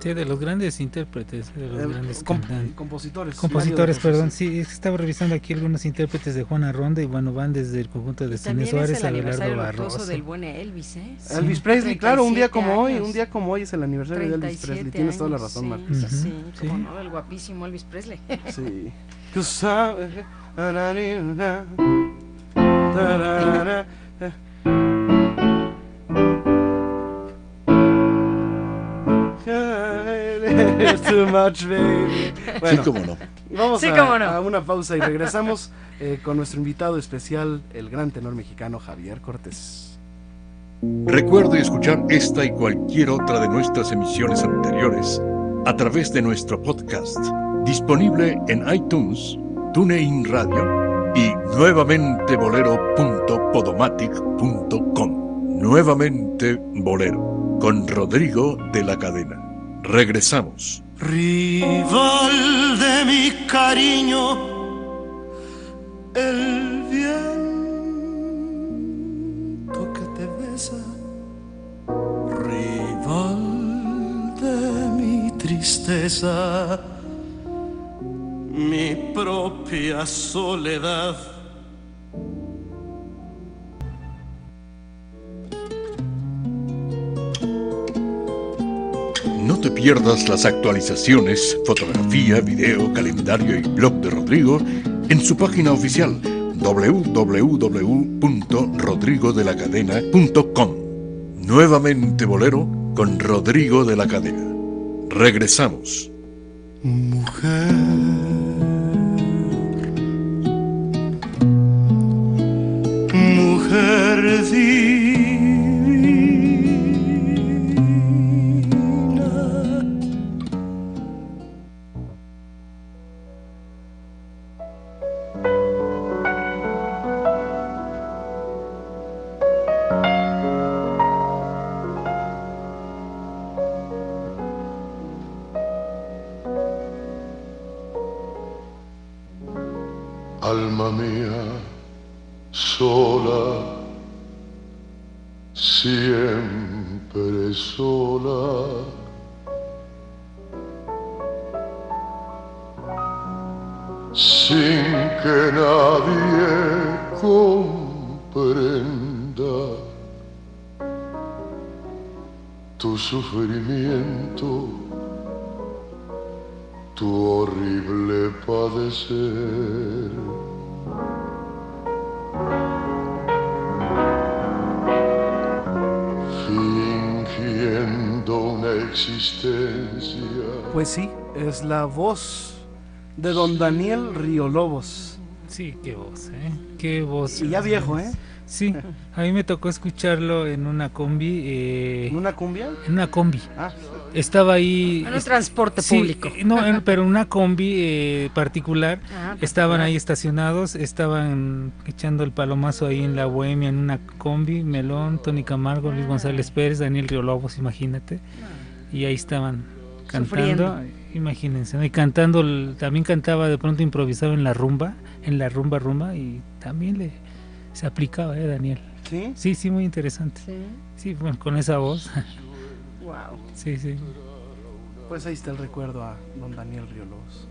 Sí, de los grandes intérpretes, de los Eh, grandes comp- cantantes. compositores. Compositores, perdón, sí, es que estaba revisando aquí algunos intérpretes de Juana Ronda y bueno, van desde el conjunto de Cine Suárez a Abelardo Barroso. del buen Elvis, ¿eh? Elvis Presley, claro, un día 37 como hoy, un día como hoy es el aniversario de Elvis Presley, 37 tienes toda la razón, sí, sí. como no, el guapísimo Elvis Presley. (laughs) Sí. Eh. Too much, baby. sí, cómo no. Vamos Sí, a, cómo no. a una pausa y regresamos eh, con nuestro invitado especial, el gran tenor mexicano Javier Cortés. Recuerde escuchar esta y cualquier otra de nuestras emisiones anteriores a través de nuestro podcast, disponible en iTunes, TuneIn Radio y nuevamente bolero.podomatic.com. Nuevamente Bolero, con Rodrigo de la Cadena. Regresamos. Rival de mi cariño, el viento que te besa, rival de mi tristeza, mi propia soledad. No te pierdas las actualizaciones, fotografía, video, calendario y blog de Rodrigo en su página oficial www.rodrigodelacadena.com. Nuevamente Bolero con Rodrigo de la Cadena. Regresamos. Mujer, mujer Alma mía, sola, siempre sola. Sin que nadie comprenda tu sufrimiento tu horrible padecer. Existencia. Pues sí, es la voz de don Daniel Riolobos. Sí, qué voz, ¿eh? Qué voz. Y ya viejo, ¿eh? Sí, a mí me tocó escucharlo en una combi. eh, ¿En una cumbia? en una combi. Ah, Estaba ahí. En un es- transporte sí, público. eh, No, en- (laughs) pero en una combi eh, particular. Ah, Estaban particular. ahí estacionados, estaban echando el palomazo ahí en la bohemia, en una combi, Melón, Tony Camargo, Luis González Pérez, Daniel Riolobos, imagínate. Y ahí estaban cantando, Sufriendo. imagínense, ¿no? y cantando, también cantaba de pronto improvisado en la rumba, en la rumba rumba, y también le se aplicaba, ¿eh, Daniel? ¿sí? Sí, sí, muy interesante. Sí. Sí, bueno, con esa voz. (laughs) Wow. sí, sí. Pues ahí está el recuerdo a don Daniel Riolobos.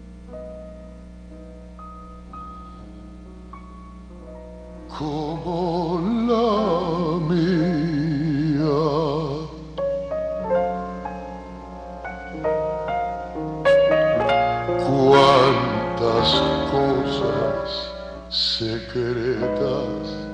como la mía. Cuántas cosas secretas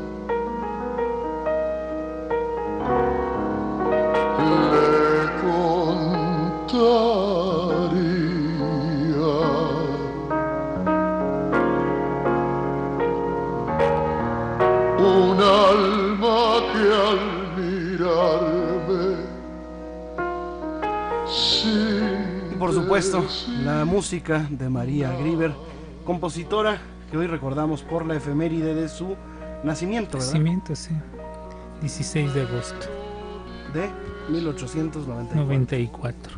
supuesto, la música de María Grieber, compositora que hoy recordamos por la efeméride de su nacimiento, ¿verdad? Nacimiento, sí. 16 de agosto, De 1894. 94.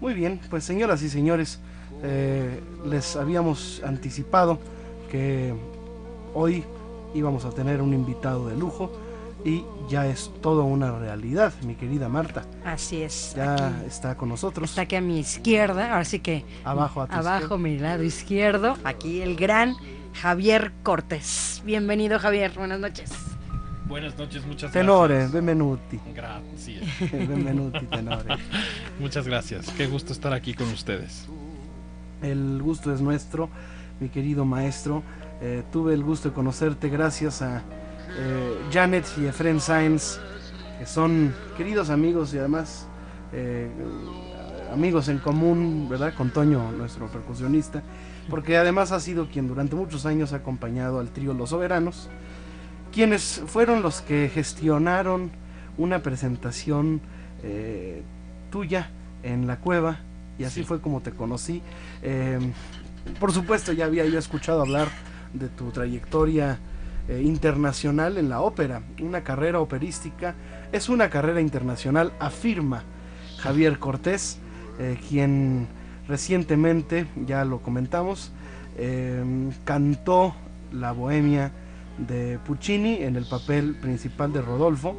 Muy bien, pues señoras y señores, eh, les habíamos anticipado que hoy íbamos a tener un invitado de lujo y ya es todo una realidad, mi querida Marta. Así es. Ya aquí. está con nosotros. Está aquí a mi izquierda, ahora sí que Abajo a tu abajo izquierda. mi lado izquierdo, aquí el gran Javier Cortés. Bienvenido Javier, buenas noches. Buenas noches, muchas Tenore, gracias. benvenuti. Gracias. (laughs) (laughs) benvenuti, tenore. Muchas gracias. Qué gusto estar aquí con ustedes. El gusto es nuestro, mi querido maestro. Eh, tuve el gusto de conocerte gracias a eh, Janet y Efren Sainz, que son queridos amigos y además eh, amigos en común, ¿verdad? Con Toño, nuestro percusionista, porque además ha sido quien durante muchos años ha acompañado al trío Los Soberanos, quienes fueron los que gestionaron una presentación eh, tuya en la cueva, y así fue como te conocí. Por supuesto, ya había yo escuchado hablar de tu trayectoria eh, internacional en la ópera, una carrera operística, es una carrera internacional, afirma Javier Cortés, eh, quien recientemente, ya lo comentamos, eh, cantó la Bohemia de Puccini en el papel principal de Rodolfo,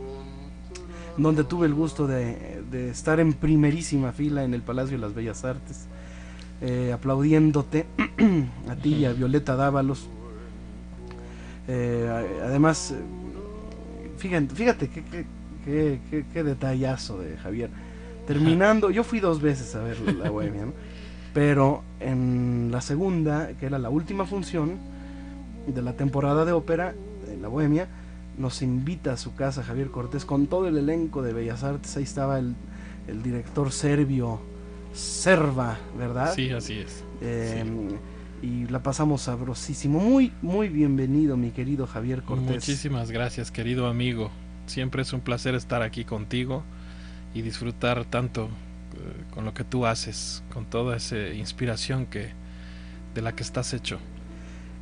donde tuve el gusto de, estar en primerísima fila en el Palacio de las Bellas Artes, aplaudiéndote (clears throat) a ti y a Violeta Dávalos. Eh, además, fíjate, fíjate qué, qué, qué, qué, detallazo de Javier. Terminando, yo fui dos veces a ver la (laughs) Bohemia, ¿no? pero en la segunda, que era la última función de la temporada de ópera en la Bohemia, nos invita a su casa Javier Cortés con todo el elenco de Bellas Artes. Ahí estaba el, el director serbio Serva, ¿verdad? Sí, así es. Eh, Y la pasamos sabrosísimo. Muy, muy bienvenido, mi querido Javier Cortés. Muchísimas gracias, querido amigo. Siempre es un placer estar aquí contigo y disfrutar tanto eh, con lo que tú haces, con toda esa inspiración que de la que estás hecho.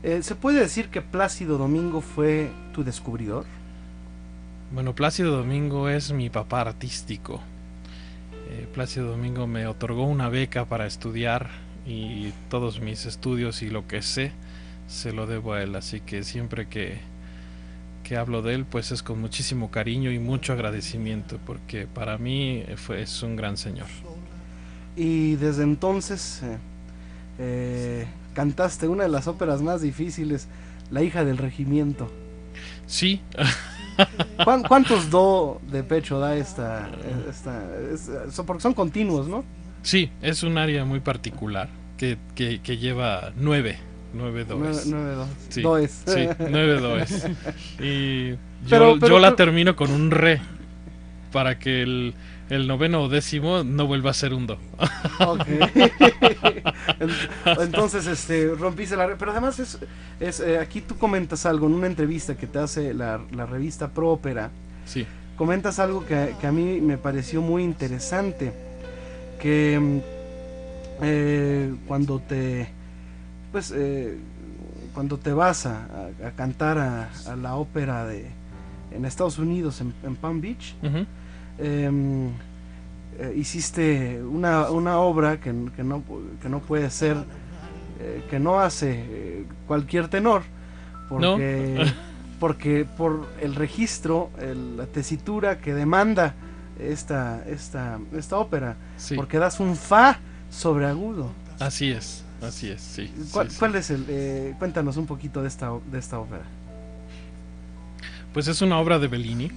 Eh, ¿Se puede decir que Plácido Domingo fue tu descubridor? Bueno, Plácido Domingo es mi papá artístico. Eh, Plácido Domingo me otorgó una beca para estudiar y todos mis estudios y lo que sé se lo debo a él. Así que siempre que, que hablo de él, pues es con muchísimo cariño y mucho agradecimiento, porque para mí fue, es un gran señor. Y desde entonces eh, eh, cantaste una de las óperas más difíciles, La hija del regimiento. Sí. (laughs) ¿Cuán- ¿Cuántos do de pecho da esta? esta es- son- porque son continuos, ¿no? Sí, es un área muy particular que, que, que lleva nueve, nueve does. Nueve- Sí, does. sí, nueve does. (laughs) Y yo, Pero- pero- yo la pero- termino con un re para que el, el noveno o décimo no vuelva a ser un do. Ok. (laughs) En- Entonces, este, rompiste la... re- Pero además es, es eh, aquí tú comentas algo en una entrevista que te hace la, la revista Pro Ópera. Sí. Comentas algo que, que a mí me pareció muy interesante. Que mm, eh, cuando te... Pues eh, cuando te vas a, a- a cantar a, a la ópera de en Estados Unidos, en, en Palm Beach, em, eh, hiciste una, una obra que, que no, que no puede ser, que no hace cualquier tenor, porque, No. porque por el registro, el- la tesitura que demanda esta, esta, esta ópera, Sí. porque das un fa sobreagudo. Así es, así es, sí. ¿Cuál, sí, sí. cuál es el? eh, cuéntanos un poquito de esta, de esta ópera. Pues es una obra de Bellini.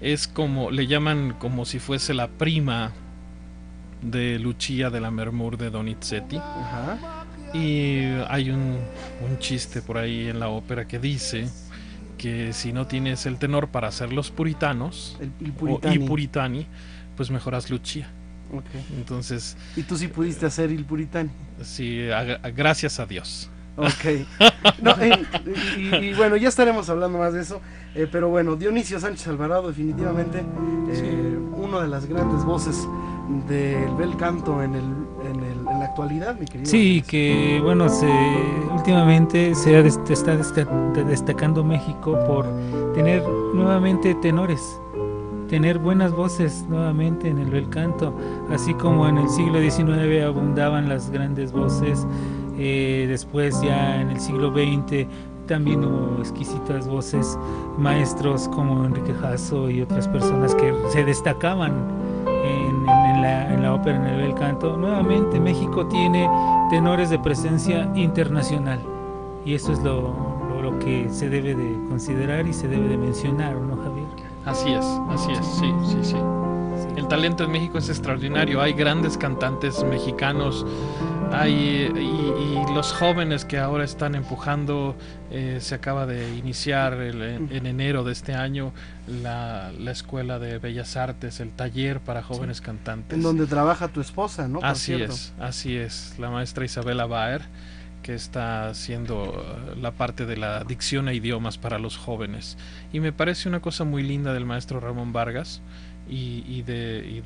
Es como, le llaman como si fuese la prima de Lucia de la Mermur de Donizetti. Ajá. Y hay un, un chiste por ahí en la ópera que dice que si no tienes el tenor para hacer los puritanos El, el o- puritani. y puritani, pues mejoras Lucia. Entonces, Y tú sí pudiste hacer el puritani. sí, a- a- gracias a Dios. Ok. (laughs) No, eh, y, y bueno, ya estaremos hablando más de eso. eh, pero bueno, Dionisio Sánchez Alvarado, definitivamente eh, una de las grandes voces del bel canto en, el, en, la actualidad, mi querido. Sí, que bueno, se, últimamente se está desta- destacando México por tener nuevamente tenores, tener buenas voces nuevamente en el bel canto, así como en el siglo XIX abundaban las grandes voces, eh, después ya en el siglo XX también hubo exquisitas voces, maestros como Enrique Jasso y otras personas que se destacaban en, en- en la, en la ópera, en el bel canto. Nuevamente México tiene tenores de presencia internacional y eso es lo, lo- lo que se debe de considerar y se debe de mencionar, ¿no, Javier? Así es, así es, sí, sí, sí. El talento en México es extraordinario. Hay grandes cantantes mexicanos. Hay, y, los jóvenes que ahora están empujando, eh, se acaba de iniciar en, enero de este año la, Escuela de Bellas Artes, el taller para jóvenes cantantes. En donde trabaja tu esposa, ¿no? así es, así es, la maestra Isabela Baer que está haciendo uh, la parte de la dicción e idiomas para los jóvenes. Y me parece una cosa muy linda del maestro Ramón Vargas y, de,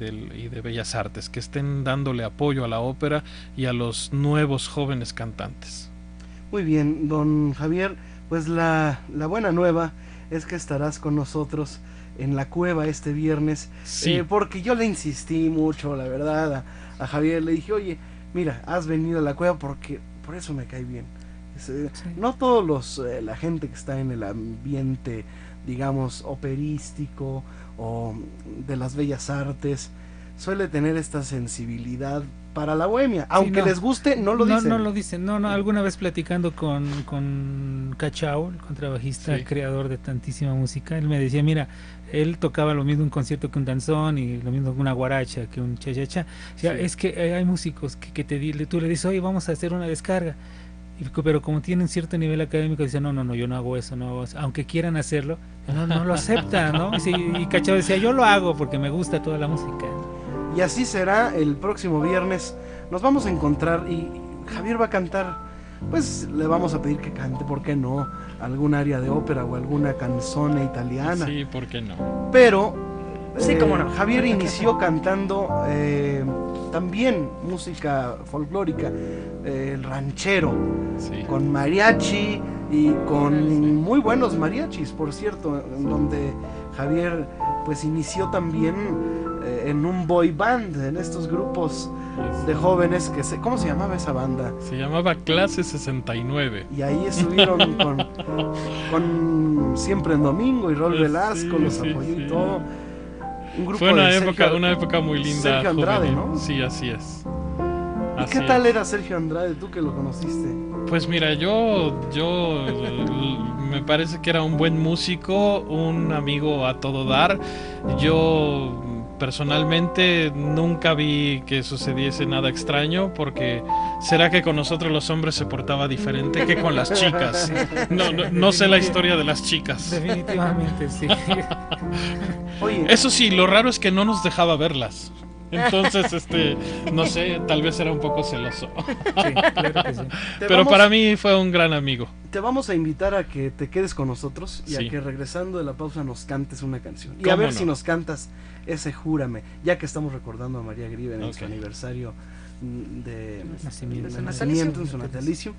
de Bellas Artes, que estén dándole apoyo a la ópera y a los nuevos jóvenes cantantes. Muy bien, don Javier, pues la, buena nueva es que estarás con nosotros en la cueva este viernes, sí. Eh, porque yo le insistí mucho, la verdad, a Javier, le dije, oye, mira, has venido a la cueva porque por eso me cae bien. Eh, no todos los, eh, la gente que está en el ambiente, digamos, operístico o de las bellas artes, suele tener esta sensibilidad para la bohemia. Aunque les guste, no lo dicen. No, lo dicen. No, no, alguna vez platicando con, con Cachao, el contrabajista, creador de tantísima música, él me decía, mira, él tocaba lo mismo un concierto que un danzón y lo mismo que una guaracha, que un cha-cha-cha. es que hay músicos que, que te, tú le dices, oye, vamos a hacer una descarga. Pero como tienen cierto nivel académico, dicen, no, no, no, yo no hago eso, no Aunque quieran hacerlo, no, no lo aceptan, ¿no? y Cachao decía, yo lo hago porque me gusta toda la música. Y así será el próximo viernes. Nos vamos a encontrar y Javier va a cantar. Pues le vamos a pedir que cante, ¿por qué no? Algún área de ópera o alguna canzone italiana. Sí, ¿por qué no? Pero Sí, eh, cómo no. Javier inició cantando eh, también música folclórica, eh, el ranchero, con mariachi y con muy buenos mariachis, por cierto, en donde Javier pues inició también en un boy band, en estos grupos de jóvenes que se, ¿cómo se llamaba esa banda? Se llamaba Clase 69. Y ahí estuvieron con, con Siempre en Domingo y Rol (laughs) Velasco, los apoyó y todo. Fue una época, una época muy linda. Sergio Andrade, ¿no? Sí, así es. ¿Y qué tal era Sergio Andrade, tú que lo conociste? Pues mira, yo, yo (laughs) me parece que era un buen músico, un amigo a todo dar. Yo personalmente nunca vi que sucediese nada extraño porque será que con nosotros los hombres se portaba diferente que con las chicas. No, no, sé la historia de las chicas. Definitivamente, sí. (laughs) Eso sí, lo raro es que no nos dejaba verlas. Entonces, este, no sé, tal vez era un poco celoso. Pero para mí fue un gran amigo. Te vamos a invitar a que te quedes con nosotros y a que regresando de la pausa nos cantes una canción. Y a ver si nos cantas ese Júrame, ya que estamos recordando a María Griven en su aniversario mm, de nacimiento, en su natalicio.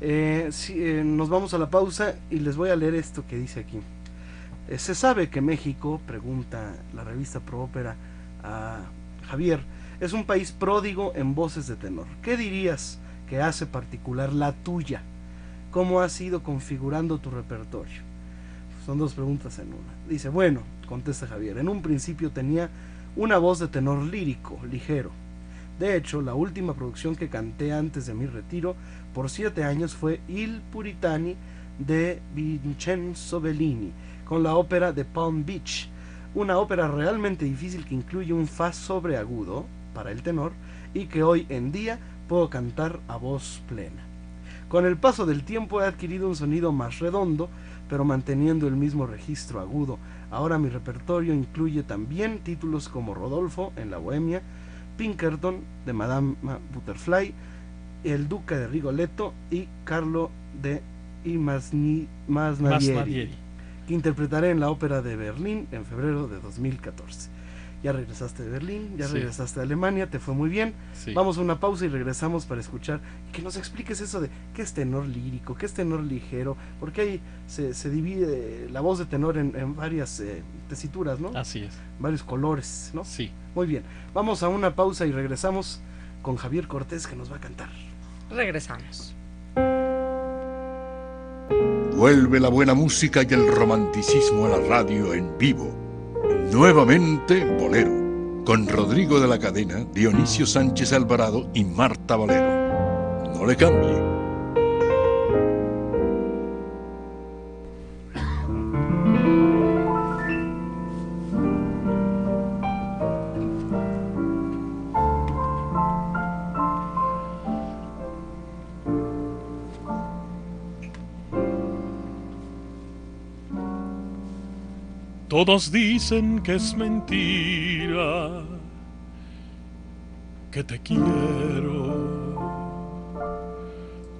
Eh, eh, nos vamos a la pausa y les voy a leer esto que dice aquí. Eh, se sabe que México, pregunta la revista Pro Ópera a Javier, es un país pródigo en voces de tenor. ¿Qué dirías que hace particular la tuya? ¿Cómo has ido configurando tu repertorio? Son dos preguntas en una. Dice, bueno, contesta Javier, en un principio tenía una voz de tenor lírico, ligero. De hecho, la última producción que canté antes de mi retiro por siete años fue Il Puritani de Vincenzo Bellini, con la ópera de Palm Beach, una ópera realmente difícil que incluye un fa sobreagudo para el tenor y que hoy en día puedo cantar a voz plena. Con el paso del tiempo he adquirido un sonido más redondo, pero manteniendo el mismo registro agudo. Ahora mi repertorio incluye también títulos como Rodolfo en la Bohemia, Pinkerton de Madame Butterfly, El Duque de Rigoletto y Carlo de Masnadieri, que interpretaré en la Ópera de Berlín en febrero de 2014 ya regresaste de Berlín, ya regresaste de Alemania, te fue muy bien. Vamos a una pausa y regresamos para escuchar y que nos expliques eso de qué es tenor lírico, qué es tenor ligero, porque ahí se, se divide la voz de tenor en, varias eh, tesituras, ¿no? Así es. Varios colores, ¿no? Sí. Muy bien. Vamos a una pausa y regresamos con Javier Cortés que nos va a cantar. Regresamos. Vuelve la buena música y el romanticismo a la radio en vivo Nuevamente Bolero, con Rodrigo de la Cadena, Dionisio Sánchez Alvarado y Marta Valero. No le cambie. Todos dicen que es mentira, que te quiero,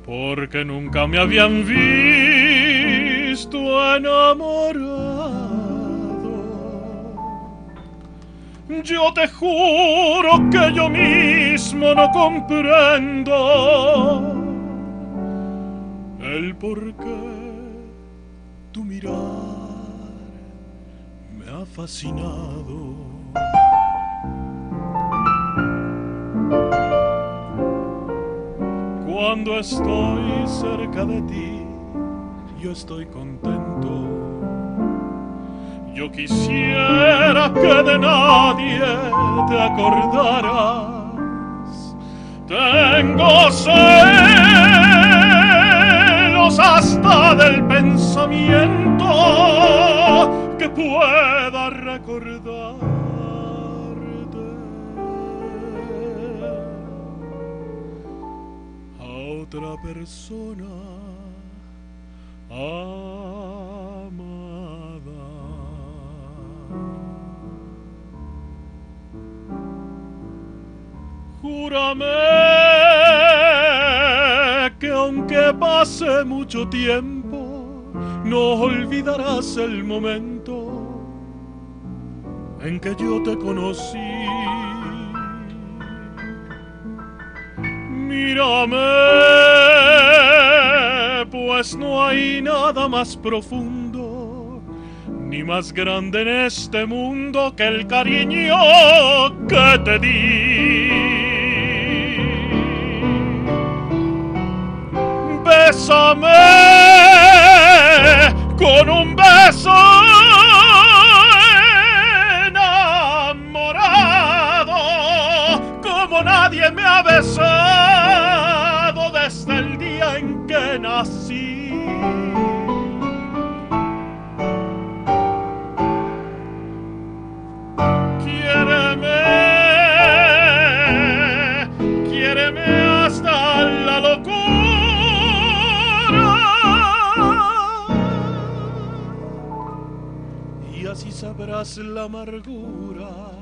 porque nunca me habían visto enamorado. Yo te juro que yo mismo no comprendo el por qué tu mirar me ha. Cuando estoy cerca de ti, yo estoy contento. Yo quisiera que de nadie te acordaras. Tengo celos hasta del pensamiento que pueda recordarte a otra persona amada. Júrame que aunque pase mucho tiempo, no olvidarás el momento en que yo te conocí. Mírame, pues no hay nada más profundo ni más grande en este mundo que el cariño que te di. Bésame con un beso besado desde el día en que nací. Quiéreme, quiéreme hasta la locura. Y así sabrás la amargura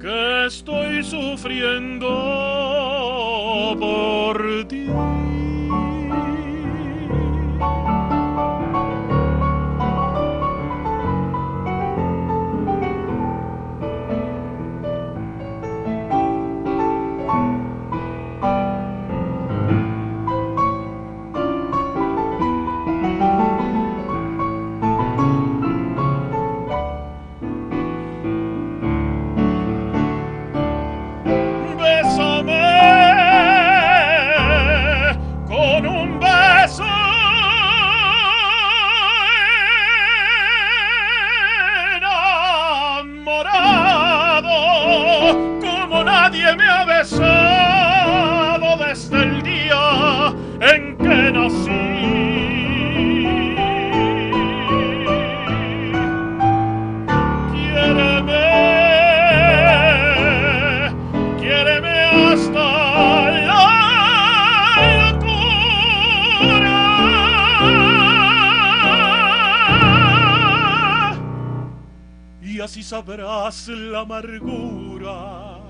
que estoy sufriendo por ti. Amargura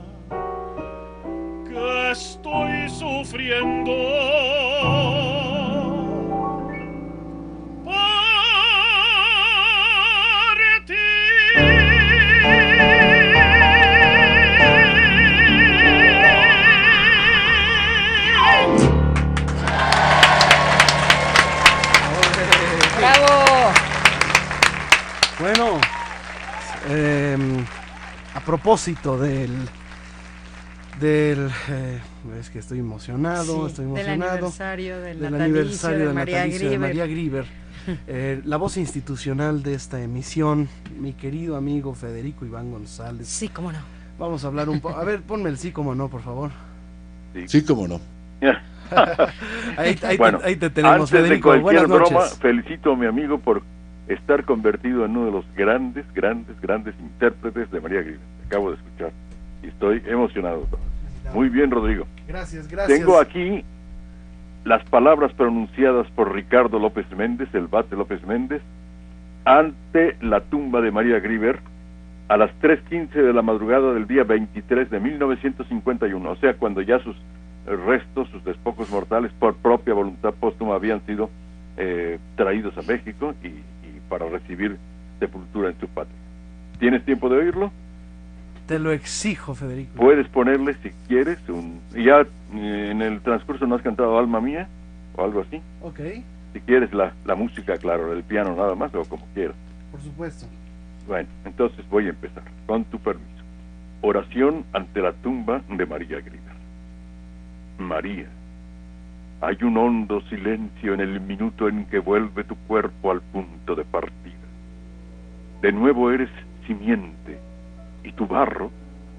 que estoy sufriendo. Propósito del. Del. eh, es que estoy emocionado, Sí, estoy del emocionado. aniversario del del natalicio aniversario de María natalicio de Grieber. María Grieber. (laughs) Eh, la voz institucional de esta emisión, mi querido amigo Federico Iván González. Sí, cómo no. Vamos a hablar un poco. A ver, ponme el sí como no, por favor. Sí, cómo no. (laughs) Ahí- ahí te- bueno, ahí te tenemos, antes Federico. de cualquier Buenas broma, noches. felicito a mi amigo por estar convertido en uno de los grandes, grandes, grandes intérpretes de María Grieber. Acabo de escuchar y estoy emocionado. Muy bien, Rodrigo. Gracias, gracias. Tengo aquí las palabras pronunciadas por Ricardo López Méndez, el bate López Méndez, ante la tumba de María Grieber a las 3.15 de la madrugada del día 23 de 1951, o sea, cuando ya sus restos, sus despojos mortales, por propia voluntad póstuma, habían sido eh, traídos a México y para recibir sepultura en su patria. ¿Tienes tiempo de oírlo? Te lo exijo, Federico. Puedes ponerle, si quieres, un... Ya eh, en el transcurso no has cantado Alma Mía o algo así. Ok, Si quieres la, la música, claro, el piano nada más o como quieras. por supuesto. Bueno, entonces voy a empezar, con tu permiso. Oración ante la tumba de María Grieber. María, hay un hondo silencio en el minuto en que vuelve tu cuerpo al punto de partida. De nuevo eres simiente, y tu barro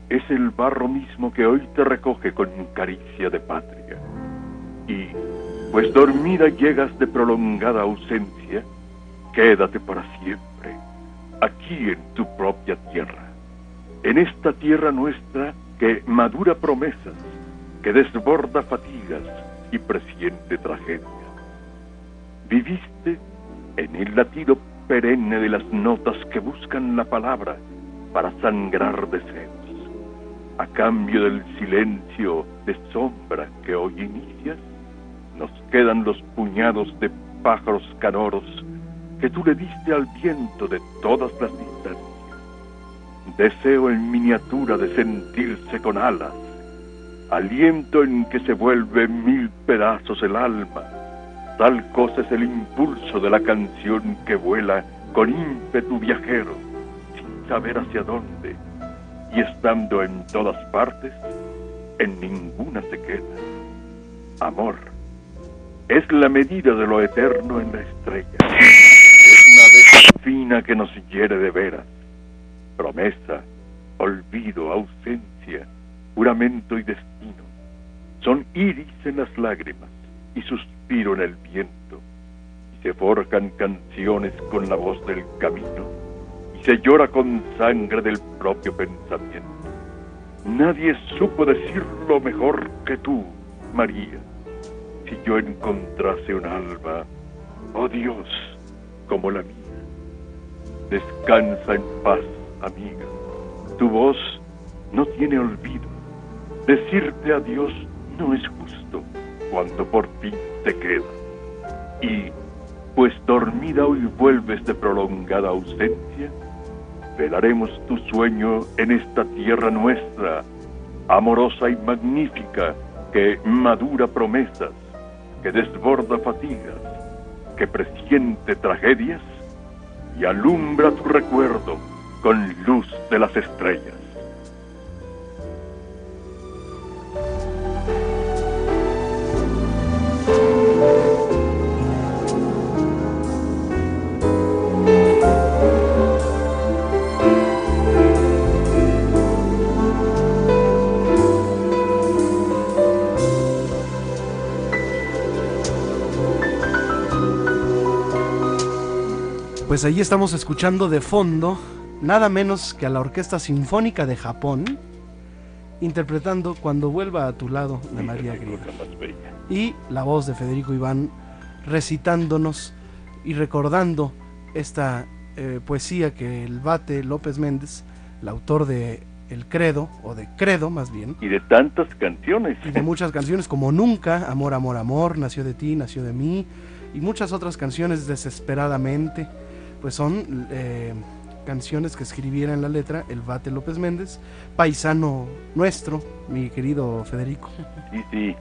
es el barro mismo que hoy te recoge con caricia de patria. Y, pues dormida llegas de prolongada ausencia, quédate para siempre, aquí en tu propia tierra, en esta tierra nuestra que madura promesas, que desborda fatigas y presiente tragedias. Viviste en el latido perenne de las notas que buscan la palabra para sangrar deseos. A cambio del silencio de sombra que hoy inicias, nos quedan los puñados de pájaros canoros que tú le diste al viento de todas las distancias. Deseo en miniatura de sentirse con alas, aliento en que se vuelve mil pedazos el alma. Tal cosa es el impulso de la canción que vuela con ímpetu viajero, sin saber hacia dónde, y estando en todas partes, en ninguna se queda. Amor es la medida de lo eterno en la estrella. Es una vez fina que nos hiere de veras. Promesa, olvido, ausencia, y destino. Son iris en las lágrimas y suspiro en el viento. Y se forjan canciones con la voz del camino. Y se llora con sangre del propio pensamiento. Nadie supo decirlo mejor que tú, María. Si yo encontrase un alma, oh Dios, como la mía. Descansa en paz, amiga. Tu voz no tiene olvido. Decirte adiós no es justo cuando por fin te queda. Y, pues dormida hoy vuelves de prolongada ausencia, velaremos tu sueño en esta tierra nuestra, amorosa y magnífica, que madura promesas, que desborda fatigas, que presiente tragedias y alumbra tu recuerdo con luz de las estrellas. Pues allí estamos escuchando de fondo nada menos que a la Orquesta Sinfónica de Japón interpretando Cuando vuelva a tu lado de María Grieber. Y la voz de Federico Iván recitándonos y recordando esta eh, poesía que el Bate López Méndez, el autor de El Credo, o de Credo más bien, Y de tantas canciones. y de muchas canciones como Nunca, Amor, Amor, Amor, Nació de ti, Nació de mí, y muchas otras canciones desesperadamente, pues son eh, canciones que escribiera en la letra el Bate López Méndez, paisano nuestro, mi querido Federico. Sí, sí.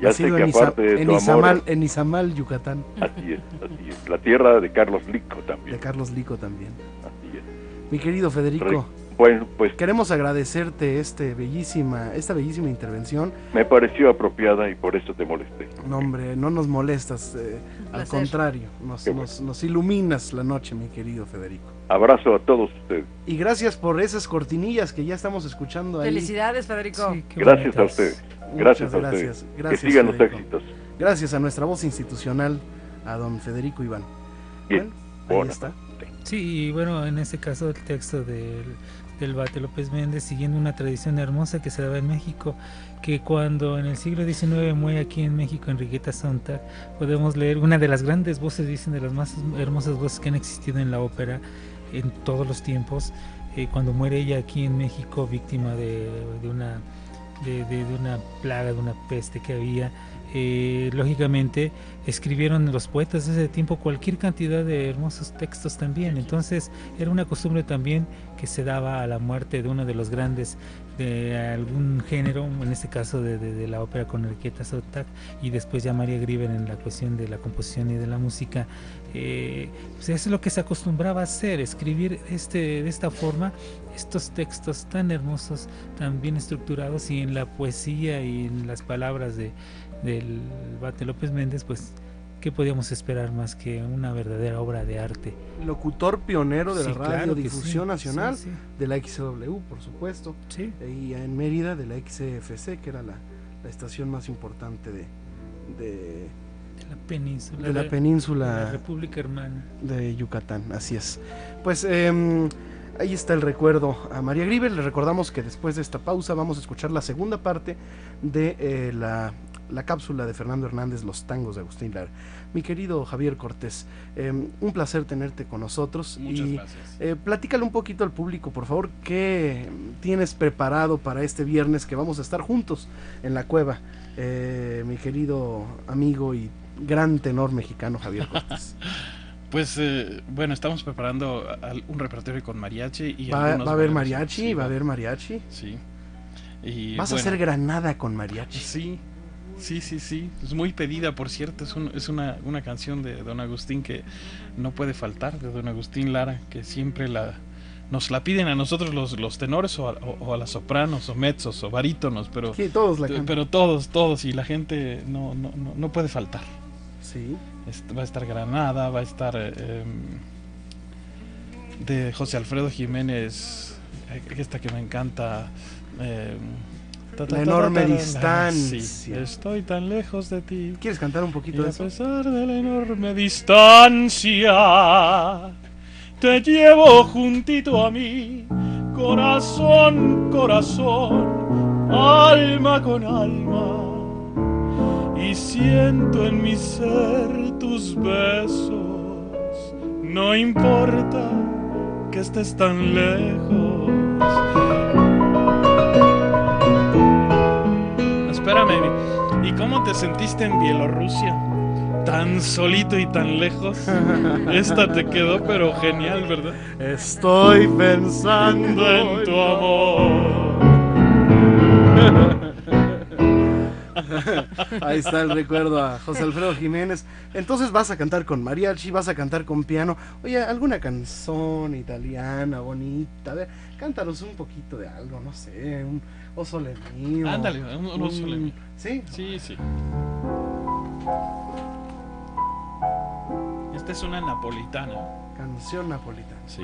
Ya sé que en, Iza- aparte de en tu Izamal, amor, en Izamal, Yucatán, así es, así es. La tierra de Carlos Lico también. de Carlos Lico también. Así es. Mi querido Federico, Bueno, pues queremos agradecerte este bellísima, esta bellísima intervención. me pareció apropiada y por eso te molesté. No, hombre, no nos molestas, eh, al contrario, nos, bueno. nos- nos iluminas la noche, mi querido Federico. Abrazo a todos ustedes. Y gracias por esas cortinillas que ya estamos escuchando ahí. Felicidades, Federico. Sí, Gracias a bonitas. ustedes. Gracias a Muchas ustedes. gracias. Gracias, que sigan los Federico. éxitos. Gracias a nuestra voz institucional, a don Federico Iván. Bien. Bueno, ahí está. Sí, y bueno, en este caso el texto del, del Bate López Méndez, siguiendo una tradición hermosa que se daba en México, que cuando en el siglo XIX muere aquí en México Enriqueta Sontag, podemos leer una de las grandes voces, dicen, de las más hermosas voces que han existido en la ópera en todos los tiempos, eh, cuando muere ella aquí en México víctima de, una de, una plaga, de una peste que había. Eh, lógicamente escribieron los poetas de ese tiempo cualquier cantidad de hermosos textos también. Entonces era una costumbre también que se daba a la muerte de uno de los grandes de algún género, en este caso de, la ópera con Enriqueta Sontag y después ya María Griver en la cuestión de la composición y de la música. Eh, pues es lo que se acostumbraba a hacer, escribir este, de esta forma estos textos tan hermosos, tan bien estructurados y en la poesía y en las palabras de, del Bate López Méndez, pues ¿qué podíamos esperar más que una verdadera obra de arte? Locutor pionero de Sí, la claro que sí, nacional, sí, de la XW, por supuesto, y en Mérida de la XFC, que era la, la estación más importante de, la península. de la península de la República Hermana. de Yucatán, así es. Pues em, ahí está el recuerdo a María Gribel. Le recordamos que después de esta pausa vamos a escuchar la segunda parte de eh, la, la cápsula de Fernando Hernández, Los Tangos de Agustín Lara. Mi querido Javier Cortés, em, un placer tenerte con nosotros. Muchas y gracias. eh, platícale un poquito al público, por favor, qué tienes preparado para este viernes que vamos a estar juntos en la cueva, eh, mi querido amigo y gran tenor mexicano Javier Cortés. (laughs) Pues eh, bueno, estamos preparando un repertorio con mariachi y Va, va a haber mariachi, Sí, va a haber mariachi. Sí. Y Vas a hacer Granada con mariachi. Sí, sí, sí, sí. Es muy pedida, por cierto. Es, un- es una, una canción de Don Agustín que no puede faltar, de Don Agustín Lara, que siempre la nos la piden a nosotros los, los tenores o a, o- o a las sopranos o mezzos o barítonos, pero, Sí, todos la cantan. pero todos, todos, y la gente no, no, no, no puede faltar. Sí. Est- va a estar Granada, va a estar eh, em, de José Alfredo Jiménez, eh, esta que me encanta. em, La enorme ta, ta, ta. distancia. Estoy tan lejos de ti. ¿Quieres cantar un Y poquito de a eso? pesar de la enorme distancia, te llevo juntito a mí, corazón, corazón, alma con alma. Y siento en mi ser tus besos, no importa que estés tan lejos. Espérame, ¿y cómo te sentiste en Bielorrusia? Tan solito y tan lejos. (laughs) Esta te quedó pero genial, ¿verdad? Estoy pensando en tu amor. (laughs) Ahí está el recuerdo a José Alfredo Jiménez. Entonces vas a cantar con mariachi, vas a cantar con piano. Oye, alguna canción italiana bonita. A ver, cántanos un poquito de algo, no sé, un O Sole Mio. Ándale, un, un oso le- Sí, Sí, sí. Esta es una napolitana. canción napolitana. Sí.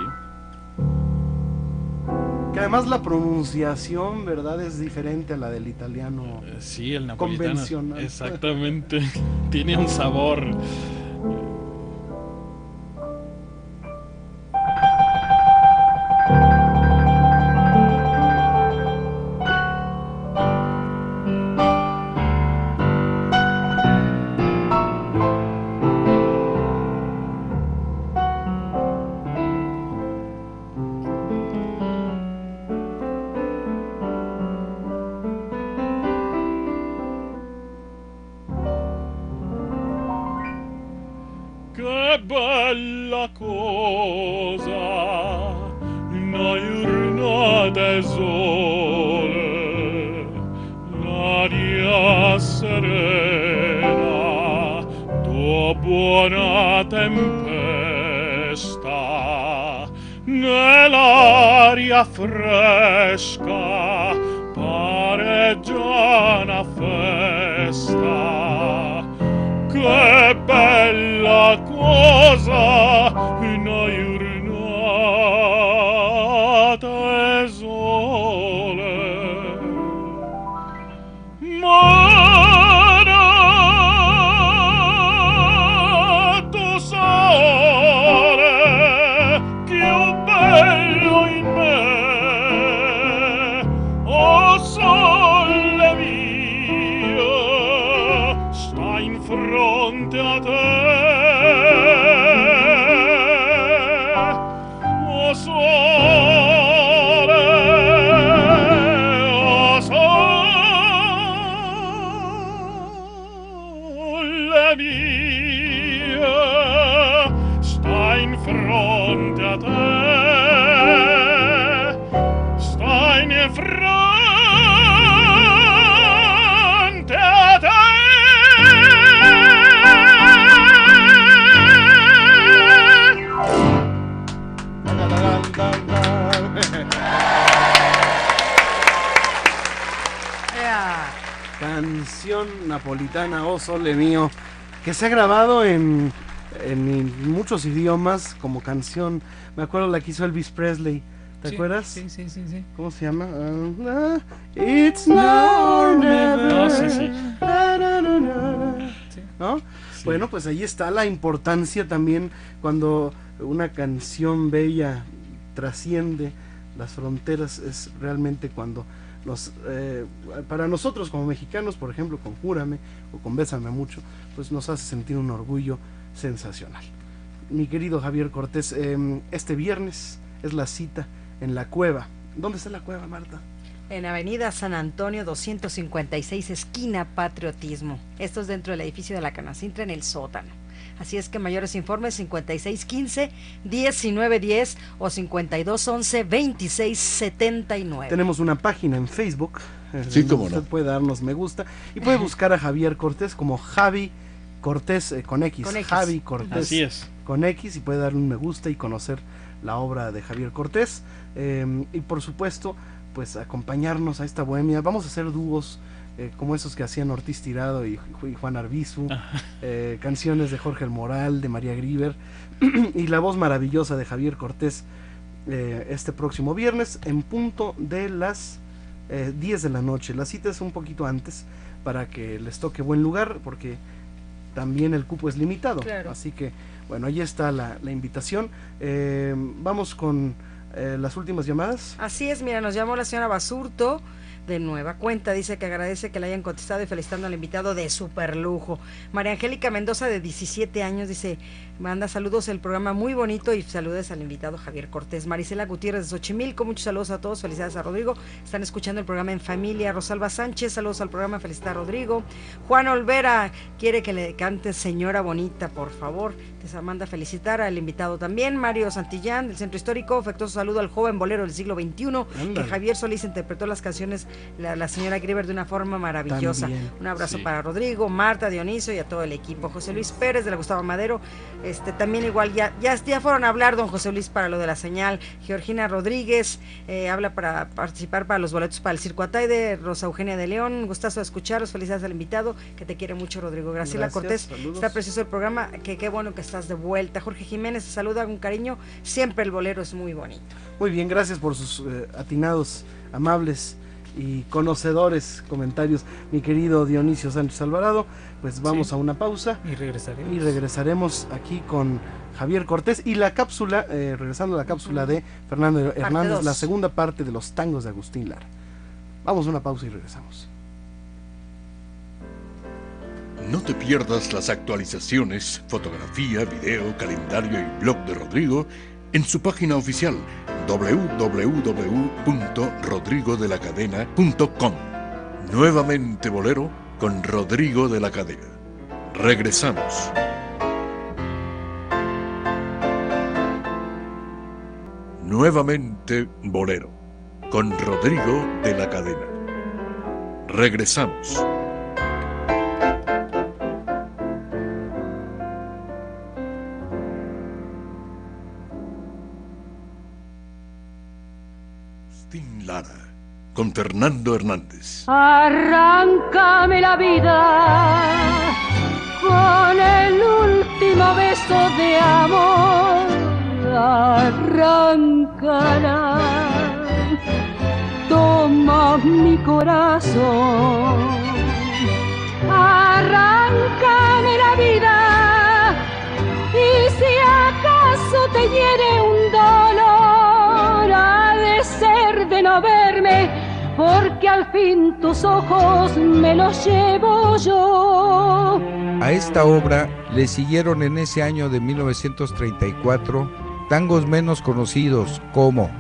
Que además la pronunciación, ¿verdad? Es diferente a la del italiano. Eh, Sí, el napolitano. Convencional. Exactamente. (laughs) Tiene un sabor. Se ha grabado en, en muchos idiomas como canción. Me acuerdo la que hizo Elvis Presley. ¿Te Sí, acuerdas? Sí, sí, sí, sí. ¿Cómo se llama? Ah, it's now or never. No, sí, sí. ¿No? Bueno, pues ahí está la importancia también cuando una canción bella trasciende las fronteras, es realmente cuando eh, para nosotros como mexicanos, por ejemplo, con Júrame o con Bésame mucho, pues nos hace sentir un orgullo sensacional. Mi querido Javier Cortés, eh, este viernes es la cita en la cueva. ¿Dónde está la cueva, Marta? En Avenida San Antonio 256, esquina Patriotismo. Esto es dentro del edificio de la Canacintra en el sótano. Así es que mayores informes 5615-1910 o 5211-2679. Tenemos una página en Facebook. eh, Sí, cómo usted no. puede darnos me gusta y puede buscar a Javier Cortés como Javi Cortés eh, con, X, Con X. Javi Cortés Así es. con X y puede darle un me gusta y conocer la obra de Javier Cortés eh, y por supuesto pues acompañarnos a esta bohemia. Vamos a hacer dúos eh, como esos que hacían Ortiz Tirado y, Ju- y Juan Arbizu, eh, canciones de Jorge El Moral, de María Grieber (clears throat) y la voz maravillosa de Javier Cortés eh, este próximo viernes en punto de las eh, 10 de la noche. La cita es un poquito antes para que les toque buen lugar porque también el cupo es limitado. Claro. Así que, bueno, ahí está la, la invitación. Eh, vamos con eh, las últimas llamadas. Así es, mira, nos llamó la señora Basurto de nueva cuenta. Dice que agradece que le hayan contestado y felicitando al invitado de super lujo. María Angélica Mendoza, de 17 años, dice: Manda saludos, el programa muy bonito y saludes al invitado Javier Cortés. Marisela Gutiérrez de Xochimilco, muchos saludos a todos, felicidades a Rodrigo. Están escuchando el programa en familia. Rosalba Sánchez, saludos al programa, felicidades a Rodrigo. Juan Olvera quiere que le cante Señora Bonita, por favor. Te manda felicitar al invitado también. Mario Santillán, del Centro Histórico, afectuoso saludo al joven bolero del siglo XXI, que Ándale. Javier Solís interpretó las canciones, la, la señora Grieber, de una forma maravillosa. También. Un abrazo Sí. para Rodrigo, Marta, Dionisio y a todo el equipo. José Luis Pérez de la Gustavo Madero, este también igual ya, ya, ya fueron a hablar, don José Luis, para lo de la señal. Georgina Rodríguez eh, habla para participar para los boletos para el Circo Ataide. Rosa Eugenia de León, gustazo de escucharos, felicidades al invitado, que te quiere mucho, Rodrigo. Graciela Gracias, Cortés, saludos. está precioso el programa, que qué bueno que estás de vuelta. Jorge Jiménez te saluda con cariño, siempre el bolero es muy bonito. Muy bien, gracias por sus eh, atinados, amables y conocedores comentarios, mi querido Dionisio Sánchez Alvarado. Pues vamos Sí. a una pausa Y regresaremos. y regresaremos aquí con Javier Cortés y la cápsula, eh, regresando a la cápsula de Fernando Hernández, dos. la segunda parte de los tangos de Agustín Lara. Vamos a una pausa y regresamos. No te pierdas las actualizaciones, fotografía, video, calendario y blog de Rodrigo en su página oficial www.rodrigodelacadena.com. Nuevamente Bolero con Rodrigo de la Cadena. Regresamos. Nuevamente Bolero con Rodrigo de la Cadena. Regresamos. Con Fernando Hernández. Arráncame la vida con el último beso de amor. Arráncala. Toma mi corazón. Arráncame la vida. Y si acaso te hiere un dolor, ha de ser de no verme, porque al fin tus ojos me los llevo yo. A esta obra le siguieron en ese año de 1934 tangos menos conocidos como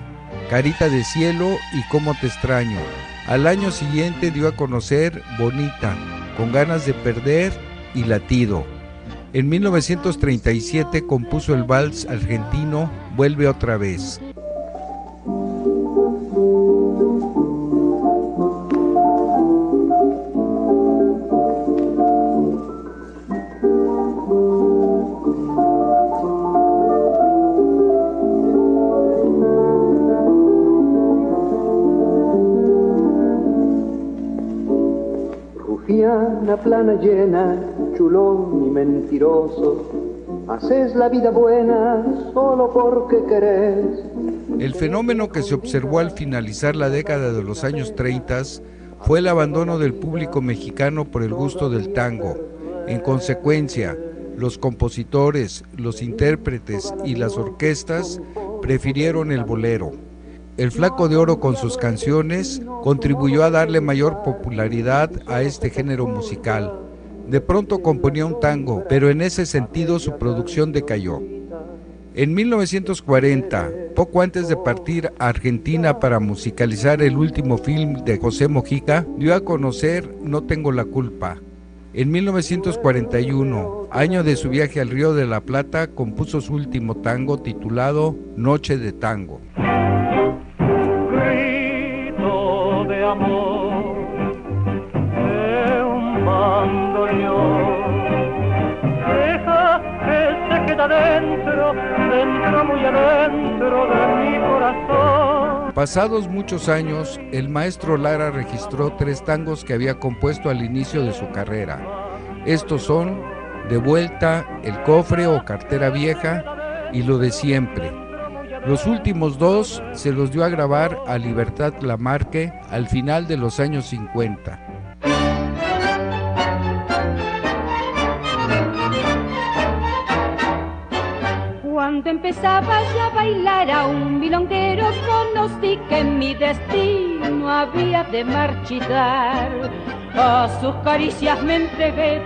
Carita de Cielo y Cómo te extraño. Al año siguiente dio a conocer Bonita, Con ganas de perder y Latido. En 1937 compuso el vals argentino Vuelve otra vez. Rufiana plana llena, chulón y mentiroso, haces la vida buena solo porque querés. El fenómeno que se observó al finalizar la década de los años 30 fue el abandono del público mexicano por el gusto del tango. En consecuencia, los compositores, los intérpretes y las orquestas prefirieron el bolero. El Flaco de Oro con sus canciones contribuyó a darle mayor popularidad a este género musical. De pronto componía un tango, pero en ese sentido su producción decayó. En 1940, poco antes de partir a Argentina para musicalizar el último film de José Mojica, dio a conocer No tengo la culpa. En 1941, año de su viaje al Río de la Plata, compuso su último tango titulado Noche de Tango. Amor de un. Deja que se muy adentro de mi corazón. Pasados muchos años, el maestro Lara registró tres tangos que había compuesto al inicio de su carrera. Estos son De vuelta, El cofre o cartera vieja y Lo de siempre. Los últimos dos se los dio a grabar a Libertad Lamarque al final de los años 50. Cuando empezaba ya a bailar a un milonguero, conocí que mi destino había de marchitar. A sus caricias me entregué,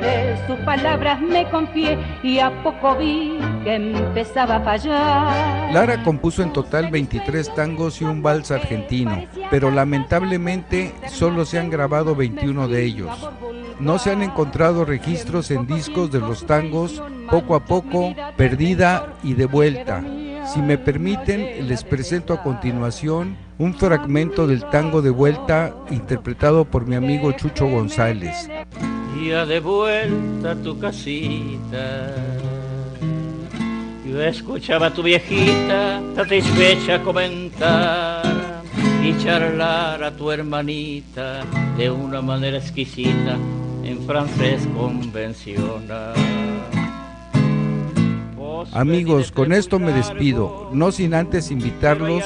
sus palabras me confié y a poco vi que empezaba a fallar. Lara compuso en total 23 tangos y un vals argentino, pero lamentablemente solo se han grabado 21 de ellos. No se han encontrado registros en discos de los tangos Poco a Poco, Perdida y De Vuelta. Si me permiten, les presento a continuación un fragmento del tango De Vuelta interpretado por mi amigo Chucho González. Ya de vuelta a tu casita. Yo escuchaba a tu viejita satisfecha comentar y charlar a tu hermanita de una manera exquisita en francés convencional. Amigos, con esto me despido, no sin antes invitarlos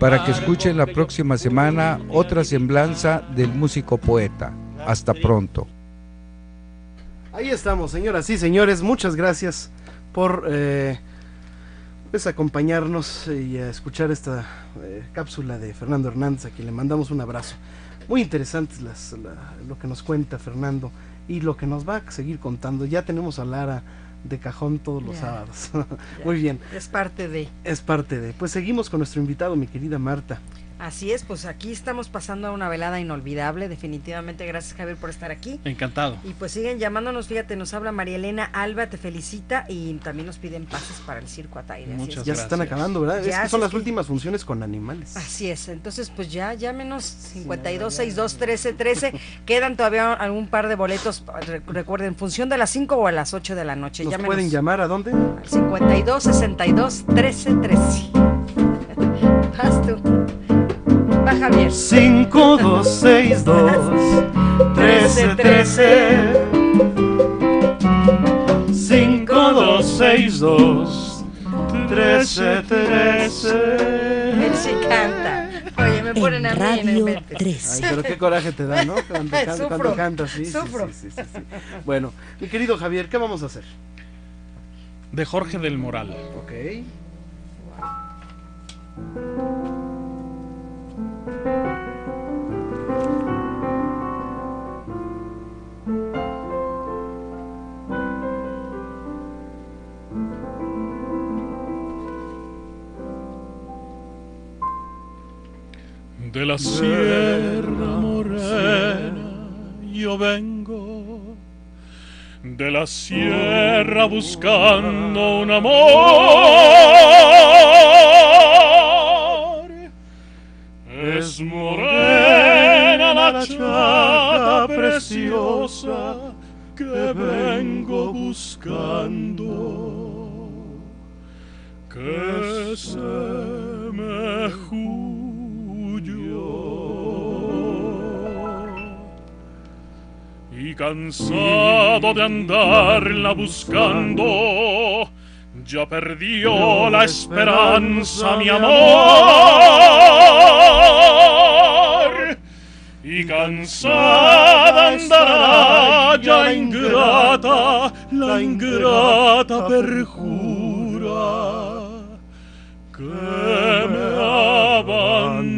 para que escuchen la próxima semana otra semblanza del músico poeta. Hasta pronto. Ahí estamos, señoras y señores. Muchas gracias por eh, pues, acompañarnos y a escuchar esta eh, cápsula de Fernando Hernández, a quien le mandamos un abrazo. Muy interesantes las, la- lo que nos cuenta Fernando y lo que nos va a seguir contando. Ya tenemos a Lara de cajón todos los Ya. sábados. (laughs) Muy bien. Es parte de. Es parte de. Pues seguimos con nuestro invitado, mi querida Marta. Así es, pues aquí estamos pasando a una velada inolvidable, definitivamente. Gracias Javier por estar aquí. Encantado. Y pues siguen llamándonos, fíjate, nos habla María Elena Alba, te felicita y también nos piden pases para el circo Ataire. así es. ya se están acabando, ¿verdad? es Ya, que son las últimas funciones con animales. Así es, entonces pues ya llámenos 52 62 13 13. Quedan todavía algún par de boletos, re- recuerden, en función de las 5 o a las 8 de la noche. ¿Nos Llámenos pueden llamar a dónde? al 52 62 13 13. Vas tú. Va Javier. 5262 1313 5262 1313 Él sí canta. Oye, me ponen a mí en el mente. Ay, pero qué coraje te da, ¿no? Cuando, (laughs) can- Sufro, cuando cantas, sí, sufro. sí, sí, sí, sí. Bueno, mi querido Javier, ¿qué vamos a hacer? De Jorge del Moral. Ok. De la sierra morena yo vengo, de la sierra buscando un amor. Es morena la chata preciosa que vengo buscando, que se me y cansado de andarla buscando, ya perdió la esperanza mi amor. Y cansada andará ya la ingrata, la ingrata perjura que me abandonó.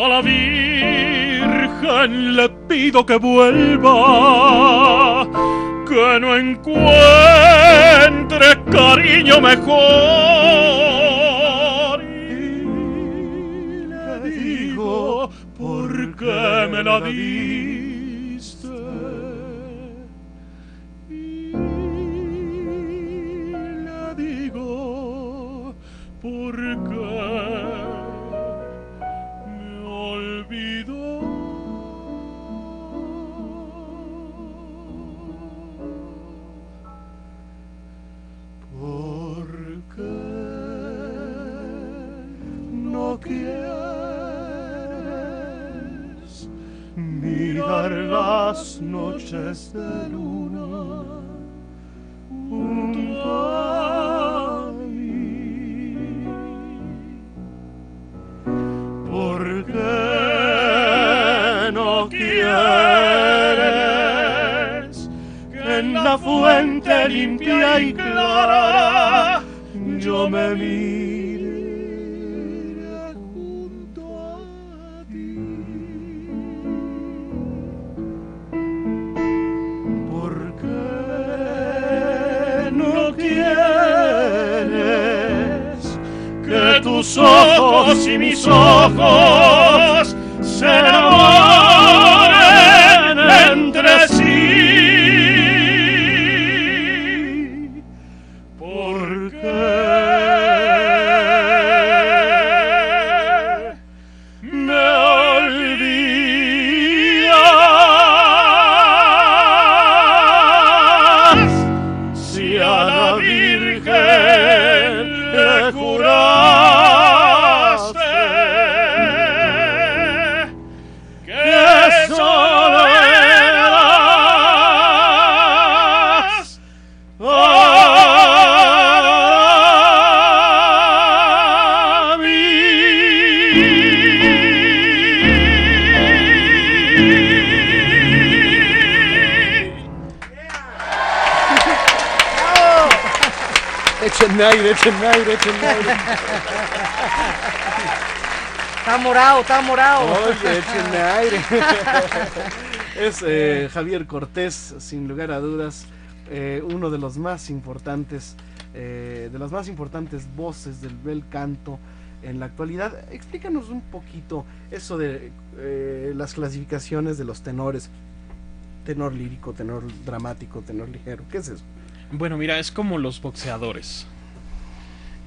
A la Virgen le pido que vuelva, que no encuentre cariño mejor. Y le digo, ¿por qué me la diste? De luna junto a mí? ¿Por qué no quieres que en la fuente limpia y clara yo me mire tus ojos y mis ojos se Aire, echen aire. Está morado, está morado. Oye, échenme aire. es eh, Javier Cortés, sin lugar a dudas, eh, uno de los más importantes, eh, de las más importantes voces del bel canto en la actualidad. Explícanos un poquito eso de eh, las clasificaciones de los tenores. Tenor lírico, tenor dramático, tenor ligero. ¿Qué es eso? Bueno, mira, es como los boxeadores.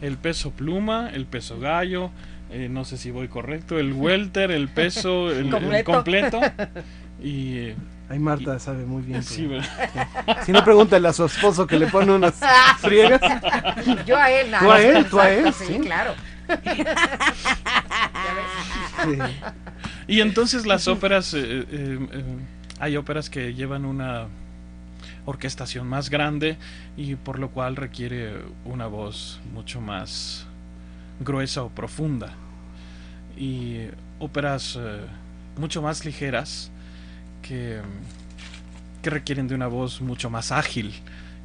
El peso pluma, el peso gallo, eh, no sé si voy correcto, el welter, el peso, el el Completo. (laughs) Y eh, Ay, Marta sabe muy bien. Sí. Si no, pregúntale a su esposo que le pone unas friegas. (laughs) Yo a él, nada ¿Tú a más, él? ¿Tú a él? Sí, Sí. claro. (laughs) Y entonces las óperas, eh, eh, eh, hay óperas que llevan una orquestación más grande y por lo cual requiere una voz mucho más gruesa o profunda. Y óperas eh, mucho más ligeras que, que requieren de una voz mucho más ágil,